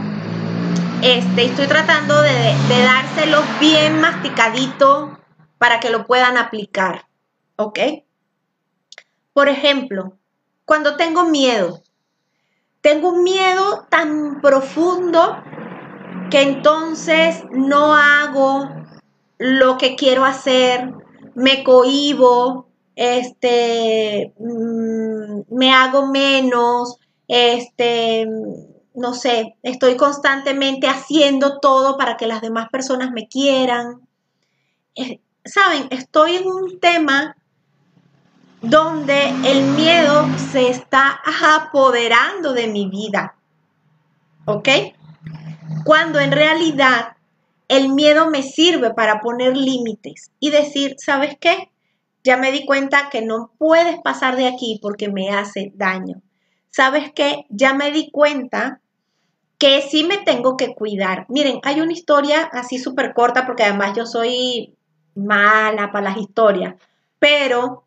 A: Este, estoy tratando de, de dárselos bien masticadito para que lo puedan aplicar. ¿Ok? Por ejemplo, cuando tengo miedo, tengo un miedo tan profundo que entonces no hago lo que quiero hacer, me cohibo, este, mm, me hago menos, este, no sé, estoy constantemente haciendo todo para que las demás personas me quieran. Saben, estoy en un tema donde el miedo se está apoderando de mi vida. ¿Ok? Cuando en realidad el miedo me sirve para poner límites y decir, ¿sabes qué? Ya me di cuenta que no puedes pasar de aquí porque me hace daño. ¿Sabes qué? Ya me di cuenta que sí me tengo que cuidar. Miren, hay una historia así súper corta porque además yo soy mala para las historias, pero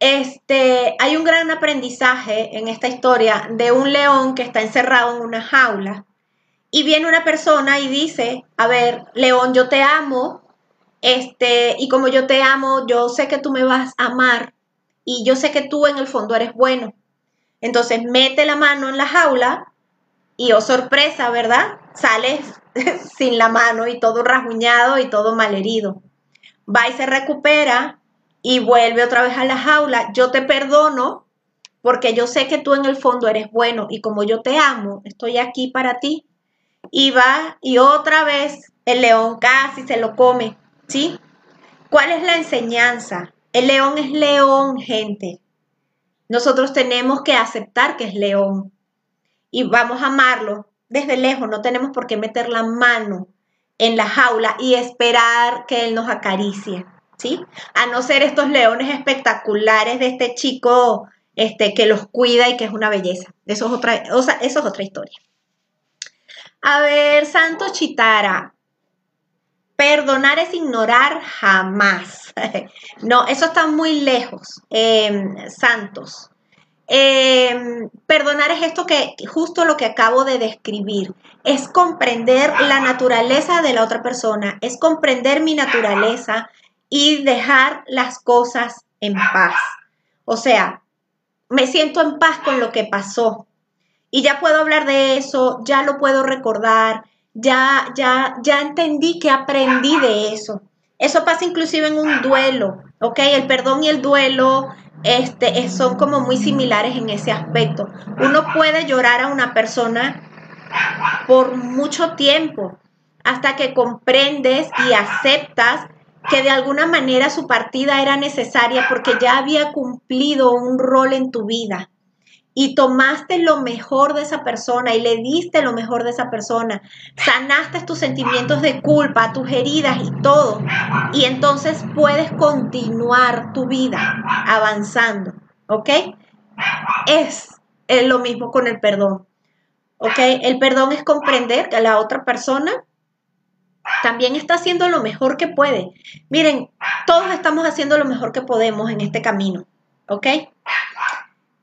A: este, hay un gran aprendizaje en esta historia de un león que está encerrado en una jaula y viene una persona y dice, a ver, león, yo te amo, este, y como yo te amo, yo sé que tú me vas a amar y yo sé que tú en el fondo eres bueno. Entonces mete la mano en la jaula y oh sorpresa, ¿verdad? Sales sin la mano y todo rasguñado y todo malherido. Va y se recupera y vuelve otra vez a la jaula. Yo te perdono porque yo sé que tú en el fondo eres bueno y como yo te amo, estoy aquí para ti. Y va y otra vez el león casi se lo come, ¿sí? ¿Cuál es la enseñanza? El león es león, gente. Nosotros tenemos que aceptar que es león y vamos a amarlo desde lejos, no tenemos por qué meter la mano en la jaula y esperar que él nos acaricie, ¿sí? A no ser estos leones espectaculares de este chico este, que los cuida y que es una belleza. Eso es otra, o sea, eso es otra historia. A ver, Santo Chitara. Perdonar es ignorar jamás. no, eso está muy lejos, em, Santos. Em, perdonar es esto que, justo lo que acabo de describir, es comprender la naturaleza de la otra persona, es comprender mi naturaleza y dejar las cosas en paz. O sea, me siento en paz con lo que pasó y ya puedo hablar de eso, ya lo puedo recordar, ya, ya, ya entendí que aprendí de eso. Eso pasa inclusive en un duelo, ¿ok? El perdón y el duelo este, son como muy similares en ese aspecto. Uno puede llorar a una persona por mucho tiempo hasta que comprendes y aceptas que de alguna manera su partida era necesaria porque ya había cumplido un rol en tu vida y tomaste lo mejor de esa persona y le diste lo mejor de esa persona, sanaste tus sentimientos de culpa, tus heridas y todo, y entonces puedes continuar tu vida avanzando, ¿ok? Es, lo mismo con el perdón, ¿ok? El perdón es comprender que la otra persona también está haciendo lo mejor que puede. Miren, todos estamos haciendo lo mejor que podemos en este camino, ¿ok?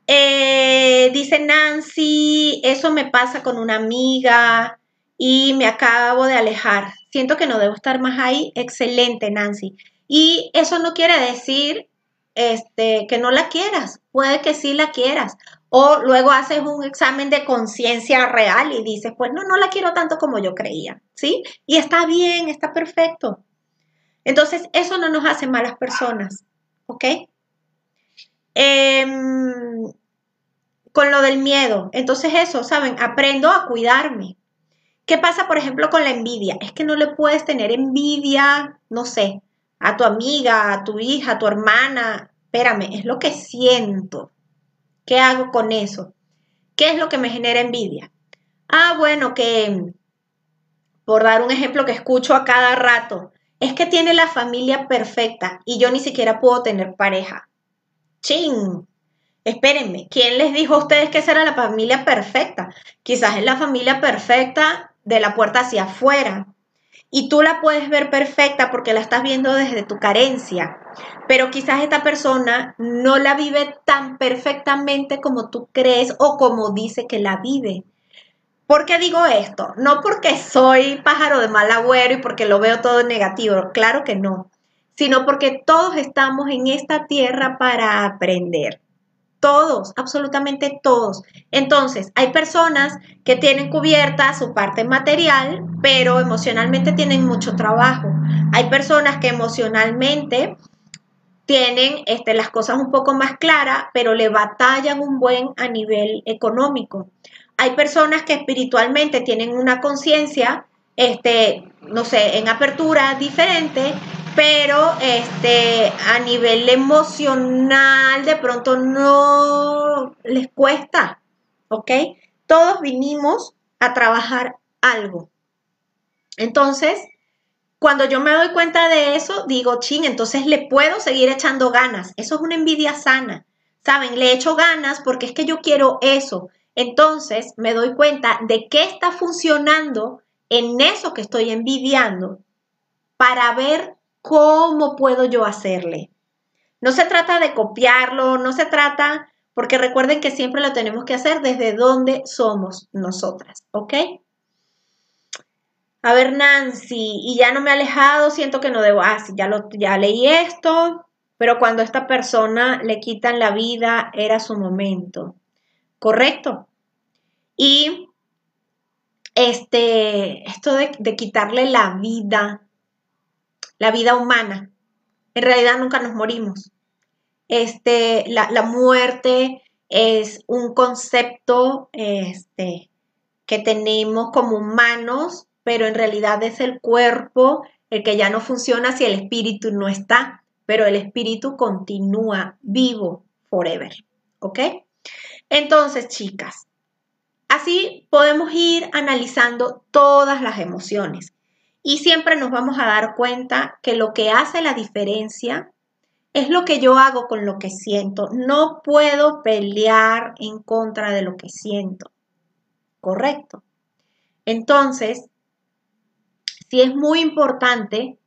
A: Eh, dice Nancy, eso me pasa con una amiga y me acabo de alejar. Siento que no debo estar más ahí. Excelente, Nancy. Y eso no quiere decir este, que no la quieras. Puede que sí la quieras. O luego haces un examen de conciencia real y dices, pues no, no la quiero tanto como yo creía. ¿Sí? Y está bien, está perfecto. Entonces, eso no nos hace malas personas. ¿Ok? Em, con lo del miedo. Entonces eso, ¿saben? Aprendo a cuidarme. ¿Qué pasa, por ejemplo, con la envidia? Es que no le puedes tener envidia, no sé, a tu amiga, a tu hija, a tu hermana. Espérame, es lo que siento. ¿Qué hago con eso? ¿Qué es lo que me genera envidia? Ah, bueno, que por dar un ejemplo que escucho a cada rato, es que tiene la familia perfecta y yo ni siquiera puedo tener pareja. ¡Chin! Espérenme, ¿quién les dijo a ustedes que esa era la familia perfecta? Quizás es la familia perfecta de la puerta hacia afuera. Y tú la puedes ver perfecta porque la estás viendo desde tu carencia. Pero quizás esta persona no la vive tan perfectamente como tú crees o como dice que la vive. ¿Por qué digo esto? No porque soy pájaro de mal agüero y porque lo veo todo negativo, claro que no, sino porque todos estamos en esta tierra para aprender. Todos, absolutamente todos. Entonces, hay personas que tienen cubierta su parte material, pero emocionalmente tienen mucho trabajo. Hay personas que emocionalmente tienen este, las cosas un poco más claras, pero le batallan un buen a nivel económico. Hay personas que espiritualmente tienen una conciencia, este, no sé, en apertura diferente, pero este, a nivel emocional de pronto no les cuesta, ¿ok? Todos vinimos a trabajar algo. Entonces, cuando yo me doy cuenta de eso, digo, ching, entonces le puedo seguir echando ganas. Eso es una envidia sana. ¿Saben? Le echo ganas porque es que yo quiero eso. Entonces me doy cuenta de qué está funcionando en eso que estoy envidiando para ver ¿Cómo puedo yo hacerle? No se trata de copiarlo, no se trata, porque recuerden que siempre lo tenemos que hacer desde donde somos nosotras, ¿ok? A ver, Nancy, y ya no me he alejado, siento que no debo, ah, sí, ya, lo, ya leí esto, pero cuando a esta persona le quitan la vida, era su momento. ¿Correcto? Y este, esto de, de quitarle la vida la vida humana. En realidad nunca nos morimos. Este, la, la muerte es un concepto este, que tenemos como humanos, pero en realidad es el cuerpo el que ya no funciona si el espíritu no está, pero el espíritu continúa vivo forever. ¿Ok? Entonces, chicas, así podemos ir analizando todas las emociones. Y siempre nos vamos a dar cuenta que lo que hace la diferencia es lo que yo hago con lo que siento. No puedo pelear en contra de lo que siento. ¿Correcto? Entonces, sí es muy importante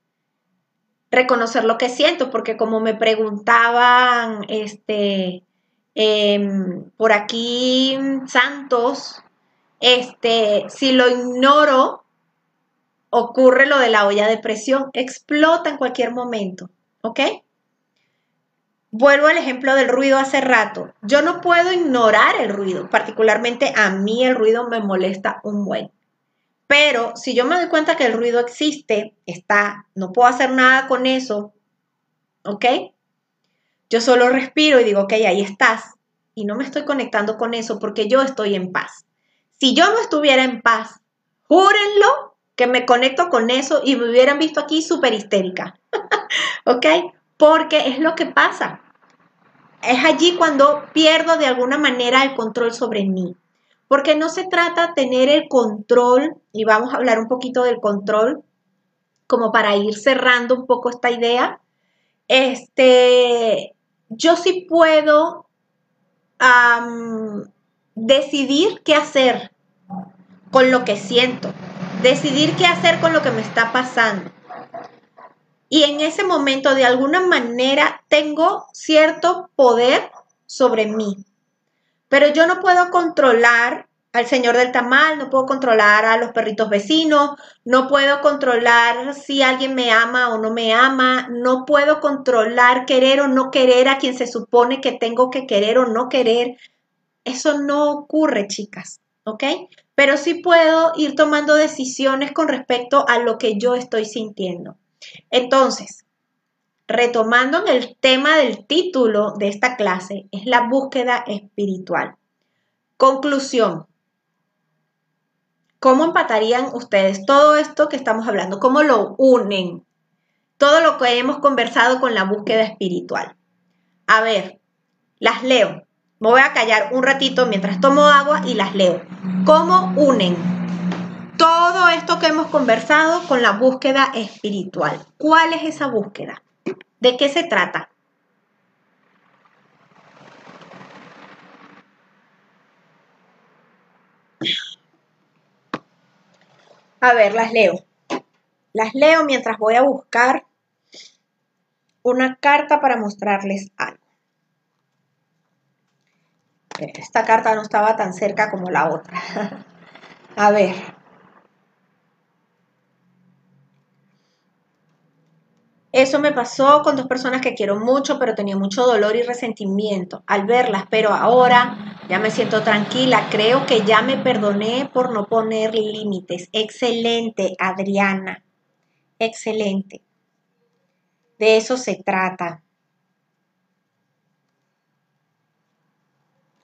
A: reconocer lo que siento, porque como me preguntaban este, em, por aquí Santos, este, si lo ignoro, ocurre lo de la olla de presión, explota en cualquier momento, ¿ok? Vuelvo al ejemplo del ruido hace rato. Yo no puedo ignorar el ruido, particularmente a mí el ruido me molesta un buen. Pero si yo me doy cuenta que el ruido existe, está, no puedo hacer nada con eso, ¿ok? Yo solo respiro y digo, ok, ahí estás. Y no me estoy conectando con eso porque yo estoy en paz. Si yo no estuviera en paz, júrenlo que me conecto con eso y me hubieran visto aquí súper histérica. ¿Ok? Porque es lo que pasa. Es allí cuando pierdo de alguna manera el control sobre mí. Porque no se trata de tener el control, y vamos a hablar un poquito del control, como para ir cerrando un poco esta idea. Este, yo sí puedo decidir qué hacer con lo que siento decidir qué hacer con lo que me está pasando. Y en ese momento, de alguna manera, tengo cierto poder sobre mí. Pero yo no puedo controlar al señor del tamal, no puedo controlar a los perritos vecinos, no puedo controlar si alguien me ama o no me ama, no puedo controlar querer o no querer a quien se supone que tengo que querer o no querer. Eso no ocurre, chicas, ¿ok? Pero sí puedo ir tomando decisiones con respecto a lo que yo estoy sintiendo. Entonces, retomando en el tema del título de esta clase, es la búsqueda espiritual. Conclusión. ¿Cómo empatarían ustedes todo esto que estamos hablando? ¿Cómo lo unen? Todo lo que hemos conversado con la búsqueda espiritual. A ver, las leo. Me voy a callar un ratito mientras tomo agua y las leo. ¿Cómo unen todo esto que hemos conversado con la búsqueda espiritual? ¿Cuál es esa búsqueda? ¿De qué se trata? A ver, las leo. Las leo mientras voy a buscar una carta para mostrarles algo. Esta carta no estaba tan cerca como la otra. A ver. Eso me pasó con dos personas que quiero mucho, pero tenía mucho dolor y resentimiento al verlas, pero ahora ya me siento tranquila. Creo que ya me perdoné por no poner límites. Excelente, Adriana. Excelente. De eso se trata.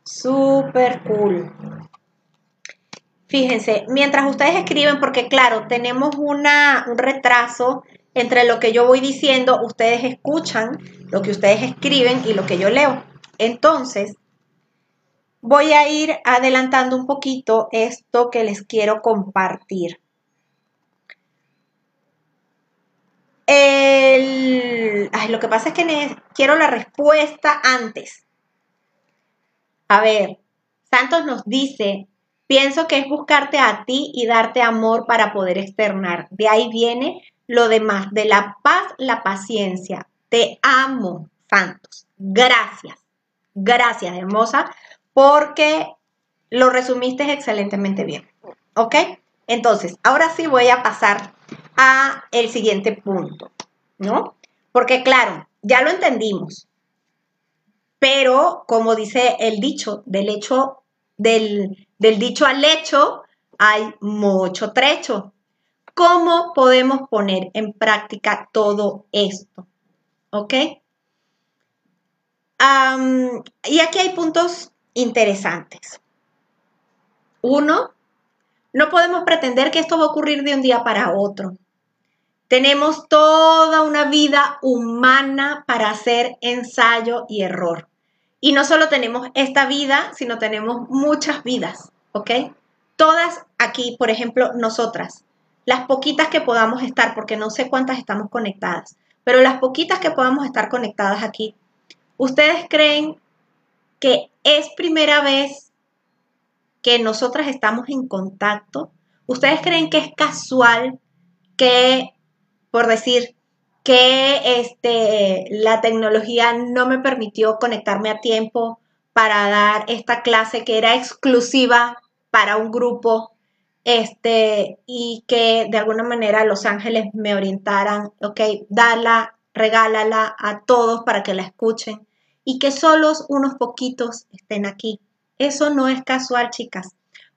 A: Súper cool. Fíjense, mientras ustedes escriben, porque claro, tenemos una, un retraso entre lo que yo voy diciendo, ustedes escuchan lo que ustedes escriben y lo que yo leo. Entonces, voy a ir adelantando un poquito esto que les quiero compartir. lo que pasa es que quiero la respuesta antes. A ver, Santos nos dice, pienso que es buscarte a ti y darte amor para poder externar. De ahí viene lo demás, de la paz, la paciencia. Te amo, Santos. Gracias. Gracias, hermosa, porque lo resumiste excelentemente bien. ¿Ok? Entonces, ahora sí voy a pasar a el siguiente punto, ¿no? Porque claro, ya lo entendimos. Pero, como dice el dicho, del hecho, del, del dicho al hecho, hay mucho trecho. ¿Cómo podemos poner en práctica todo esto? ¿Ok? y aquí hay puntos interesantes. Uno, no podemos pretender que esto va a ocurrir de un día para otro. Tenemos toda una vida humana para hacer ensayo y error. Y no solo tenemos esta vida, sino tenemos muchas vidas, ¿ok? Todas aquí, por ejemplo, nosotras, las poquitas que podamos estar, porque no sé cuántas estamos conectadas, pero las poquitas que podamos estar conectadas aquí, ¿ustedes creen que es primera vez que nosotras estamos en contacto? ¿Ustedes creen que es casual que, por decir, que este, la tecnología no me permitió conectarme a tiempo para dar esta clase que era exclusiva para un grupo este, y que de alguna manera Los Ángeles me orientaran, ok, dala, regálala a todos para que la escuchen y que solos unos poquitos estén aquí. Eso no es casual, chicas.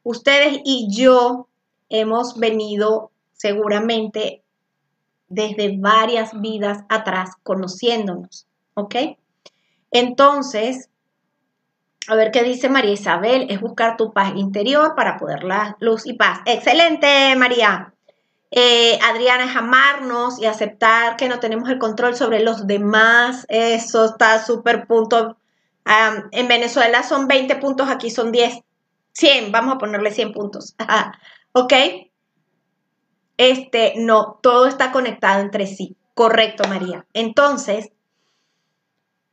A: Ustedes y yo hemos venido seguramente desde varias vidas atrás conociéndonos, ¿ok? Entonces, a ver qué dice María Isabel, es buscar tu paz interior para poder la luz y paz. Excelente, María. Eh, Adriana es amarnos y aceptar que no tenemos el control sobre los demás. Eso está súper punto. en Venezuela son 20 puntos, aquí son 10. 100, vamos a ponerle 100 puntos. ¿Ok? Este, no, todo está conectado entre sí. Correcto, María. Entonces,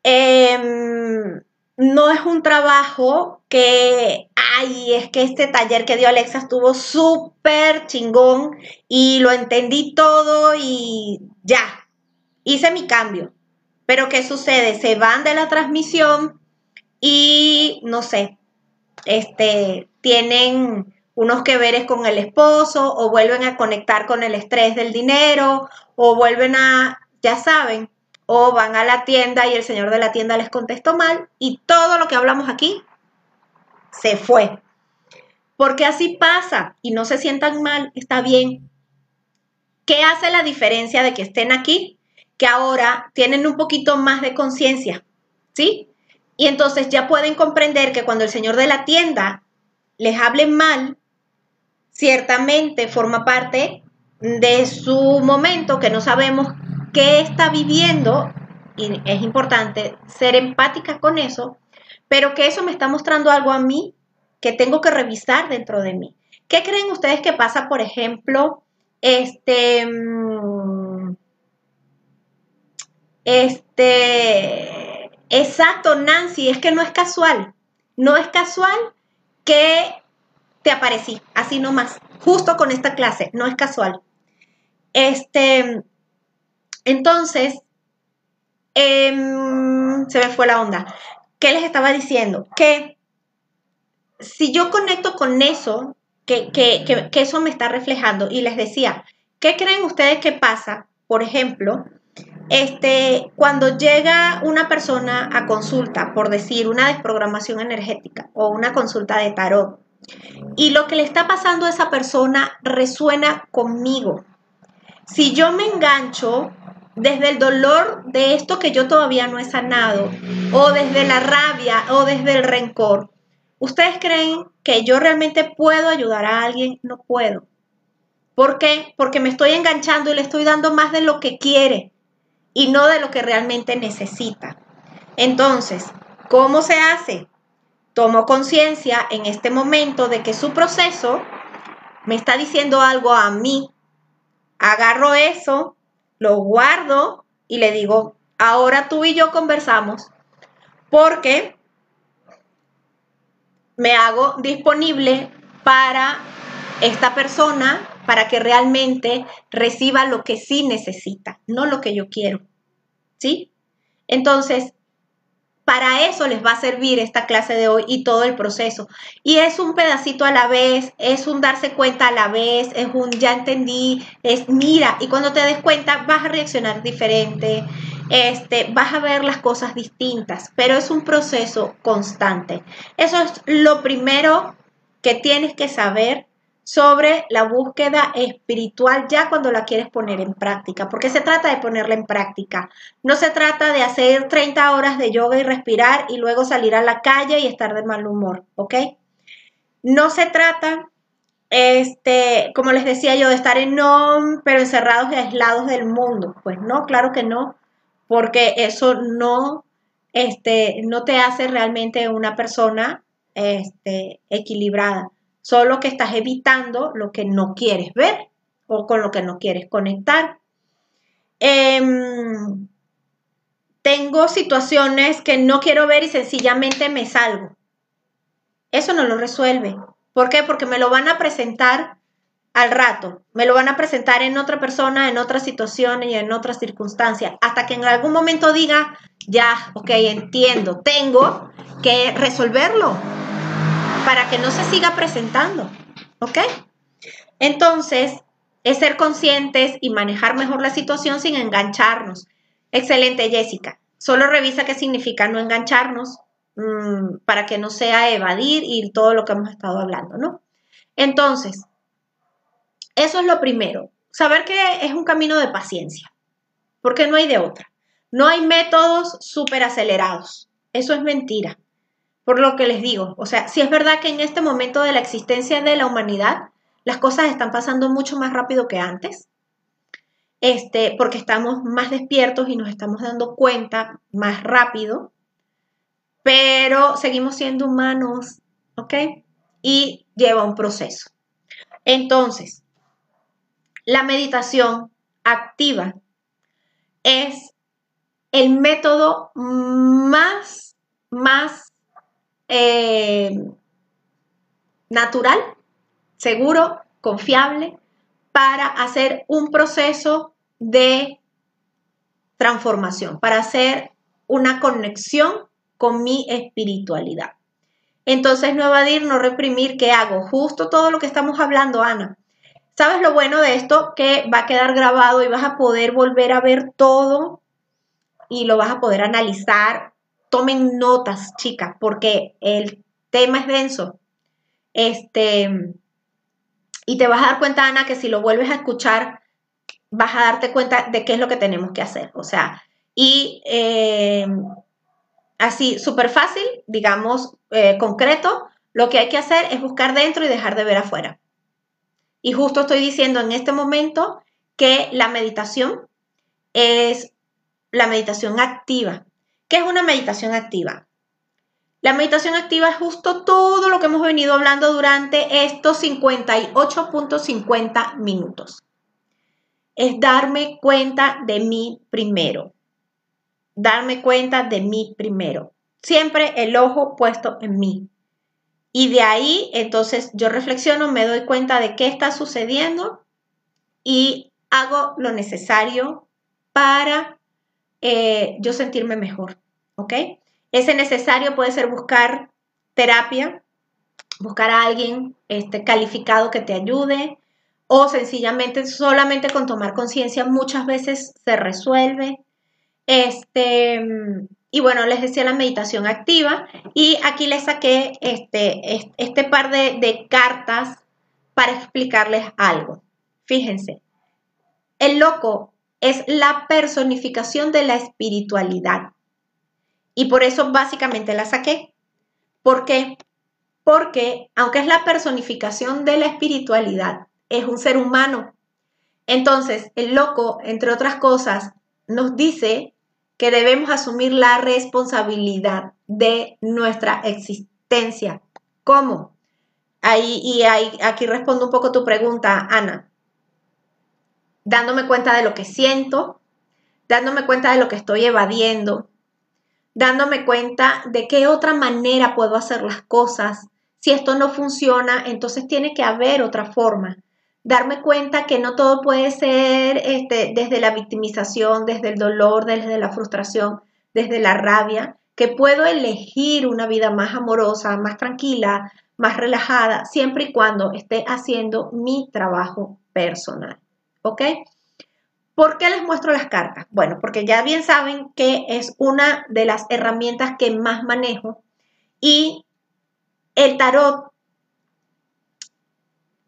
A: eh, no es un trabajo que, ay, es que este taller que dio Alexa estuvo súper chingón y lo entendí todo y ya, hice mi cambio. Pero ¿qué sucede? Se van de la transmisión y, no sé, este, tienen unos que veres con el esposo o vuelven a conectar con el estrés del dinero o vuelven a, ya saben, o van a la tienda y el señor de la tienda les contestó mal y todo lo que hablamos aquí se fue. Porque así pasa y no se sientan mal, está bien. ¿Qué hace la diferencia de que estén aquí? Que ahora tienen un poquito más de conciencia, ¿sí? Y entonces ya pueden comprender que cuando el señor de la tienda les hable mal, ciertamente forma parte de su momento que no sabemos qué está viviendo, y es importante ser empática con eso, pero que eso me está mostrando algo a mí que tengo que revisar dentro de mí. ¿Qué creen ustedes que pasa, por ejemplo, este, mm, este, exacto, Nancy, es que no es casual, no es casual que te aparecí, así nomás, justo con esta clase, no es casual. Este, entonces, em, se me fue la onda. ¿Qué les estaba diciendo? Que si yo conecto con eso, que, que, eso me está reflejando, y les decía, ¿qué creen ustedes que pasa? Por ejemplo, este, cuando llega una persona a consulta, por decir, una desprogramación energética o una consulta de tarot, y lo que le está pasando a esa persona resuena conmigo. Si yo me engancho desde el dolor de esto que yo todavía no he sanado, o desde la rabia, o desde el rencor, ¿Ustedes creen que yo realmente puedo ayudar a alguien? No puedo. ¿Por qué? Porque me estoy enganchando y le estoy dando más de lo que quiere y no de lo que realmente necesita. Entonces, ¿cómo se hace? Tomo conciencia en este momento de que su proceso me está diciendo algo a mí. Agarro eso, lo guardo y le digo, ahora tú y yo conversamos porque me hago disponible para esta persona para que realmente reciba lo que sí necesita, no lo que yo quiero. ¿Sí? Entonces, para eso les va a servir esta clase de hoy y todo el proceso. Y es un pedacito a la vez, es un darse cuenta a la vez, es un ya entendí, es mira, y cuando te des cuenta vas a reaccionar diferente, este, vas a ver las cosas distintas, pero es un proceso constante. Eso es lo primero que tienes que saber sobre la búsqueda espiritual ya cuando la quieres poner en práctica, porque se trata de ponerla en práctica. No se trata de hacer 30 horas de yoga y respirar y luego salir a la calle y estar de mal humor, ¿ok? No se trata, este, como les decía yo, de estar en no, pero encerrados y aislados del mundo. Pues no, claro que no, porque eso no, este, no te hace realmente una persona este, equilibrada solo que estás evitando lo que no quieres ver o con lo que no quieres conectar. Em, tengo situaciones que no quiero ver y sencillamente me salgo. Eso no lo resuelve. ¿Por qué? Porque me lo van a presentar al rato. Me lo van a presentar en otra persona, en otra situación y en otras circunstancias. Hasta que en algún momento diga, ya, ok, entiendo, tengo que resolverlo para que no se siga presentando. ¿Ok? Entonces, es ser conscientes y manejar mejor la situación sin engancharnos. Excelente, Jessica. Solo revisa qué significa no engancharnos mm, para que no sea evadir y todo lo que hemos estado hablando, ¿no? Entonces, eso es lo primero. Saber que es un camino de paciencia, porque no hay de otra. No hay métodos súper acelerados. Eso es mentira. Por lo que les digo, o sea, si es verdad que en este momento de la existencia de la humanidad, las cosas están pasando mucho más rápido que antes, este, porque estamos más despiertos y nos estamos dando cuenta más rápido, pero seguimos siendo humanos, ¿ok? Y lleva un proceso. Entonces, la meditación activa es el método más, más eh, natural, seguro, confiable, para hacer un proceso de transformación, para hacer una conexión con mi espiritualidad. Entonces, no evadir, no reprimir, ¿qué hago? Justo todo lo que estamos hablando, Ana. ¿Sabes lo bueno de esto? Que va a quedar grabado y vas a poder volver a ver todo y lo vas a poder analizar tomen notas, chicas, porque el tema es denso. Este, y te vas a dar cuenta, Ana, que si lo vuelves a escuchar, vas a darte cuenta de qué es lo que tenemos que hacer. O sea, y eh, así, súper fácil, digamos, eh, concreto, lo que hay que hacer es buscar dentro y dejar de ver afuera. Y justo estoy diciendo en este momento que la meditación es la meditación activa. ¿Qué es una meditación activa? La meditación activa es justo todo lo que hemos venido hablando durante estos 58.50 minutos. Es darme cuenta de mí primero. Darme cuenta de mí primero. Siempre el ojo puesto en mí. Y de ahí, entonces, yo reflexiono, me doy cuenta de qué está sucediendo y hago lo necesario para eh, yo sentirme mejor, ¿ok? Ese necesario puede ser buscar terapia, buscar a alguien este, calificado que te ayude o sencillamente solamente con tomar conciencia muchas veces se resuelve. Este, y bueno, les decía la meditación activa y aquí les saqué este, este par de, de cartas para explicarles algo. Fíjense, el loco es la personificación de la espiritualidad. Y por eso básicamente la saqué. ¿Por qué? porque aunque es la personificación de la espiritualidad, es un ser humano. Entonces, el loco, entre otras cosas, nos dice que debemos asumir la responsabilidad de nuestra existencia. ¿Cómo? Ahí, y ahí, aquí respondo un poco tu pregunta, Ana. Dándome cuenta de lo que siento, dándome cuenta de lo que estoy evadiendo, dándome cuenta de qué otra manera puedo hacer las cosas. Si esto no funciona, entonces tiene que haber otra forma. Darme cuenta que no todo puede ser este, desde la victimización, desde el dolor, desde la frustración, desde la rabia, que puedo elegir una vida más amorosa, más tranquila, más relajada, siempre y cuando esté haciendo mi trabajo personal. ¿Ok? ¿Por qué les muestro las cartas? Bueno, porque ya bien saben que es una de las herramientas que más manejo y el tarot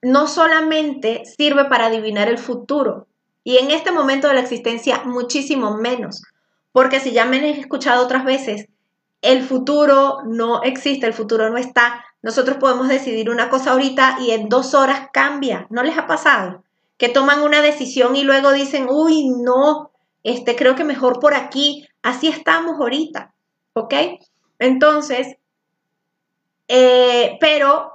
A: no solamente sirve para adivinar el futuro y en este momento de la existencia muchísimo menos, porque si ya me han escuchado otras veces, el futuro no existe, el futuro no está. Nosotros podemos decidir una cosa ahorita y en dos horas cambia. ¿No les ha pasado? Que toman una decisión y luego dicen, uy, no, este, creo que mejor por aquí. Así estamos ahorita, ¿ok? Entonces, eh, pero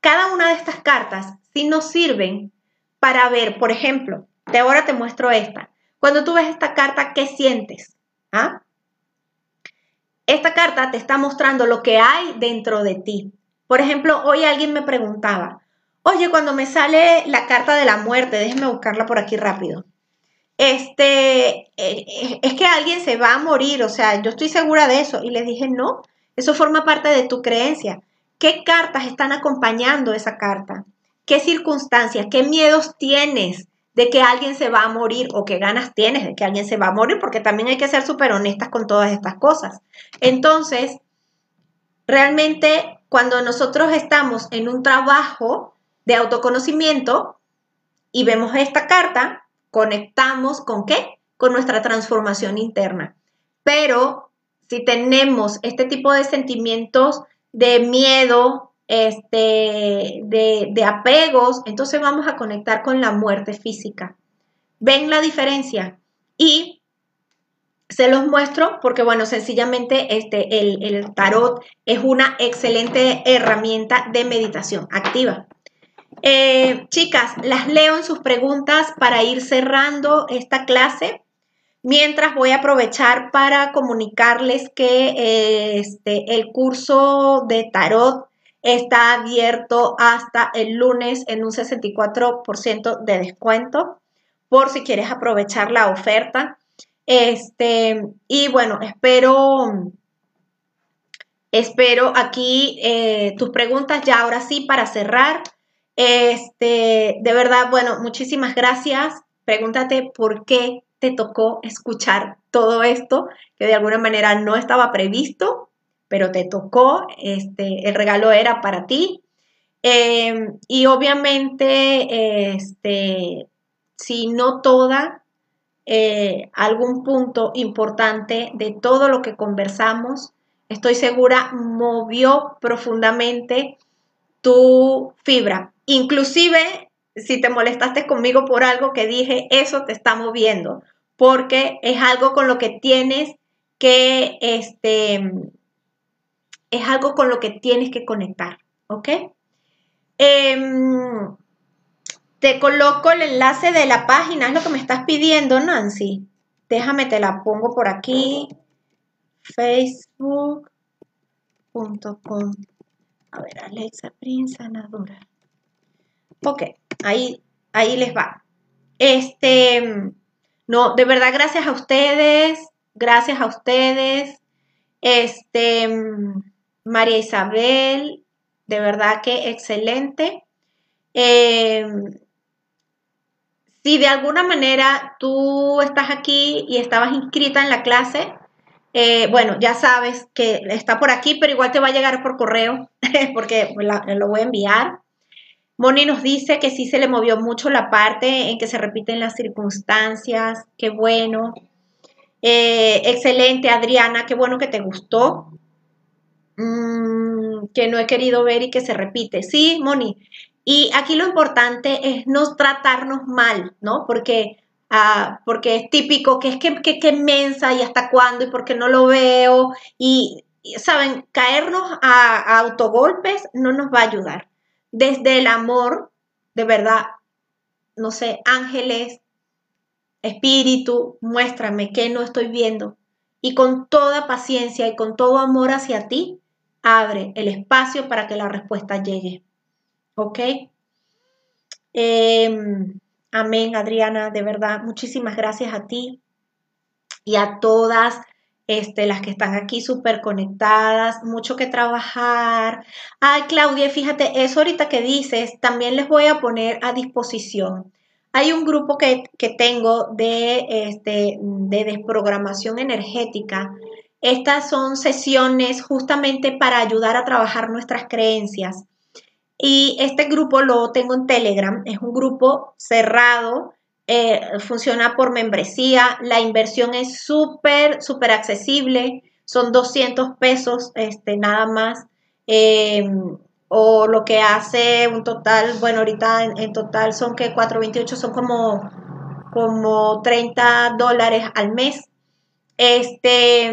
A: cada una de estas cartas sí nos sirven para ver, por ejemplo, de ahora te muestro esta. Cuando tú ves esta carta, ¿qué sientes? ¿Ah? Esta carta te está mostrando lo que hay dentro de ti. Por ejemplo, hoy alguien me preguntaba, Oye, cuando me sale la carta de la muerte, déjeme buscarla por aquí rápido. Este, eh, eh, es que alguien se va a morir, o sea, yo estoy segura de eso. Y le dije, no, eso forma parte de tu creencia. ¿Qué cartas están acompañando esa carta? ¿Qué circunstancias, qué miedos tienes de que alguien se va a morir o qué ganas tienes de que alguien se va a morir? Porque también hay que ser súper honestas con todas estas cosas. Entonces, realmente cuando nosotros estamos en un trabajo, de autoconocimiento y vemos esta carta, conectamos con qué? Con nuestra transformación interna. Pero si tenemos este tipo de sentimientos de miedo, este, de, de apegos, entonces vamos a conectar con la muerte física. ¿Ven la diferencia? Y se los muestro porque, bueno, sencillamente este, el, el tarot es una excelente herramienta de meditación activa. Eh, chicas, las leo en sus preguntas para ir cerrando esta clase. Mientras voy a aprovechar para comunicarles que eh, este, el curso de tarot está abierto hasta el lunes en un 64% de descuento por si quieres aprovechar la oferta. Este, y bueno, espero, espero aquí eh, tus preguntas ya ahora sí para cerrar. Este, de verdad, bueno, muchísimas gracias. Pregúntate por qué te tocó escuchar todo esto, que de alguna manera no estaba previsto, pero te tocó, este, el regalo era para ti. Em, y obviamente, este, si no toda, eh, algún punto importante de todo lo que conversamos, estoy segura, movió profundamente tu fibra, Inclusive, si te molestaste conmigo por algo que dije, eso te está moviendo, porque es algo con lo que tienes que, este, es algo con lo que tienes que conectar, ¿ok? Em, te coloco el enlace de la página, es lo que me estás pidiendo, Nancy. Déjame, te la pongo por aquí. Facebook.com. A ver, Alexa Prince Sanadora. Ok, ahí, ahí les va. Este, no, de verdad, gracias a ustedes, gracias a ustedes. Este, María Isabel, de verdad que excelente. Em, si de alguna manera tú estás aquí y estabas inscrita en la clase, eh, bueno, ya sabes que está por aquí, pero igual te va a llegar por correo porque lo voy a enviar. Moni nos dice que sí se le movió mucho la parte en que se repiten las circunstancias. Qué bueno. Eh, excelente, Adriana. Qué bueno que te gustó. Mm, que no he querido ver y que se repite. Sí, Moni. Y aquí lo importante es no tratarnos mal, ¿no? Porque, ah, porque es típico que es que, que, que, mensa y hasta cuándo y porque no lo veo. Y, ¿saben? Caernos a, autogolpes no nos va a ayudar. Desde el amor, de verdad, no sé, ángeles, espíritu, muéstrame qué no estoy viendo. Y con toda paciencia y con todo amor hacia ti, abre el espacio para que la respuesta llegue. ¿Ok? Em, amén, Adriana, de verdad, muchísimas gracias a ti y a todas este, las que están aquí súper conectadas, mucho que trabajar. Ay, Claudia, fíjate, eso ahorita que dices, también les voy a poner a disposición. Hay un grupo que, que tengo de, este, de desprogramación energética estas son sesiones justamente para ayudar a trabajar nuestras creencias. Y este grupo lo tengo en Telegram, es un grupo cerrado, eh, funciona por membresía, la inversión es súper, súper accesible, son 200 pesos este, nada más. Em, o lo que hace un total, bueno, ahorita en, total son que 428 son como, como 30 dólares al mes. Este,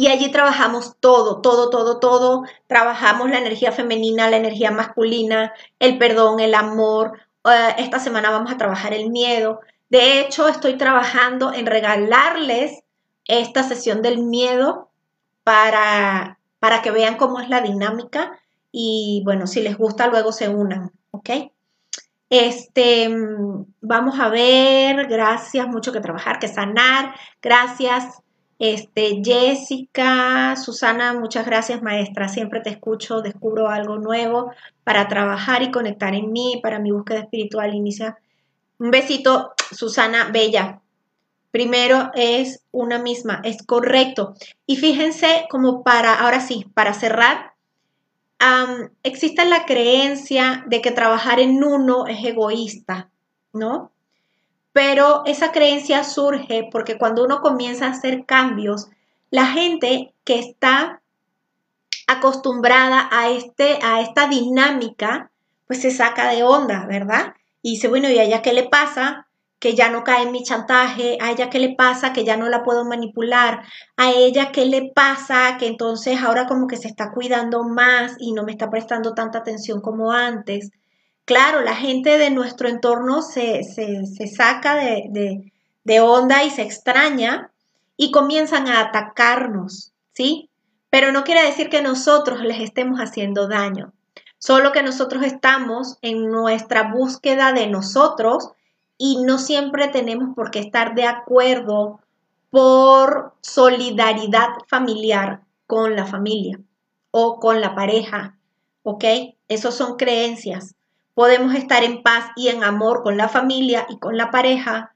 A: y allí trabajamos todo, todo, todo, todo. Trabajamos la energía femenina, la energía masculina, el perdón, el amor. Eh, esta semana vamos a trabajar el miedo. De hecho, estoy trabajando en regalarles esta sesión del miedo para, para que vean cómo es la dinámica y bueno, si les gusta, luego se unan, ¿ok? Este, mm, vamos a ver, gracias, mucho que trabajar, que sanar, gracias. Este, Jessica, Susana, muchas gracias, maestra. Siempre te escucho, descubro algo nuevo para trabajar y conectar en mí, para mi búsqueda espiritual. Inicia. Un besito, Susana, bella. Primero es una misma, es correcto. Y fíjense, como para, ahora sí, para cerrar, existe la creencia de que trabajar en uno es egoísta, ¿no? Pero esa creencia surge porque cuando uno comienza a hacer cambios, la gente que está acostumbrada a, este, a esta dinámica, pues se saca de onda, ¿verdad? Y dice, bueno, ¿y a ella qué le pasa? que ya no cae en mi chantaje, a ella qué le pasa, que ya no la puedo manipular, a ella qué le pasa, que entonces ahora como que se está cuidando más y no me está prestando tanta atención como antes. Claro, la gente de nuestro entorno se, saca de, de onda y se extraña y comienzan a atacarnos, ¿sí? Pero no quiere decir que nosotros les estemos haciendo daño, solo que nosotros estamos en nuestra búsqueda de nosotros, y no siempre tenemos por qué estar de acuerdo por solidaridad familiar con la familia o con la pareja, ¿ok? Esas son creencias. Podemos estar en paz y en amor con la familia y con la pareja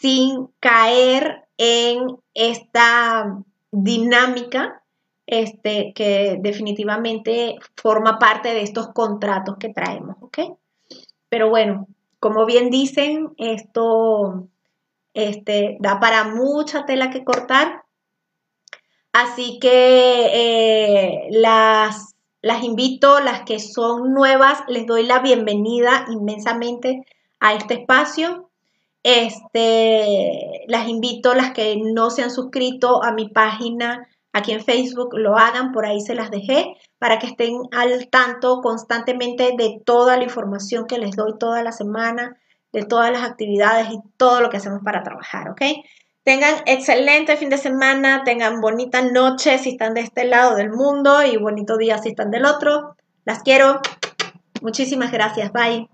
A: sin caer en esta dinámica este, que definitivamente forma parte de estos contratos que traemos, ¿ok? Pero bueno, como bien dicen, esto este, da para mucha tela que cortar. Así que eh, las, las invito, las que son nuevas, les doy la bienvenida inmensamente a este espacio. Este, las invito, las que no se han suscrito a mi página aquí en Facebook, lo hagan, por ahí se las dejé para que estén al tanto constantemente de toda la información que les doy toda la semana, de todas las actividades y todo lo que hacemos para trabajar, ¿ok? Tengan excelente fin de semana, tengan bonita noche si están de este lado del mundo y bonito día si están del otro. Las quiero. Muchísimas gracias. Bye.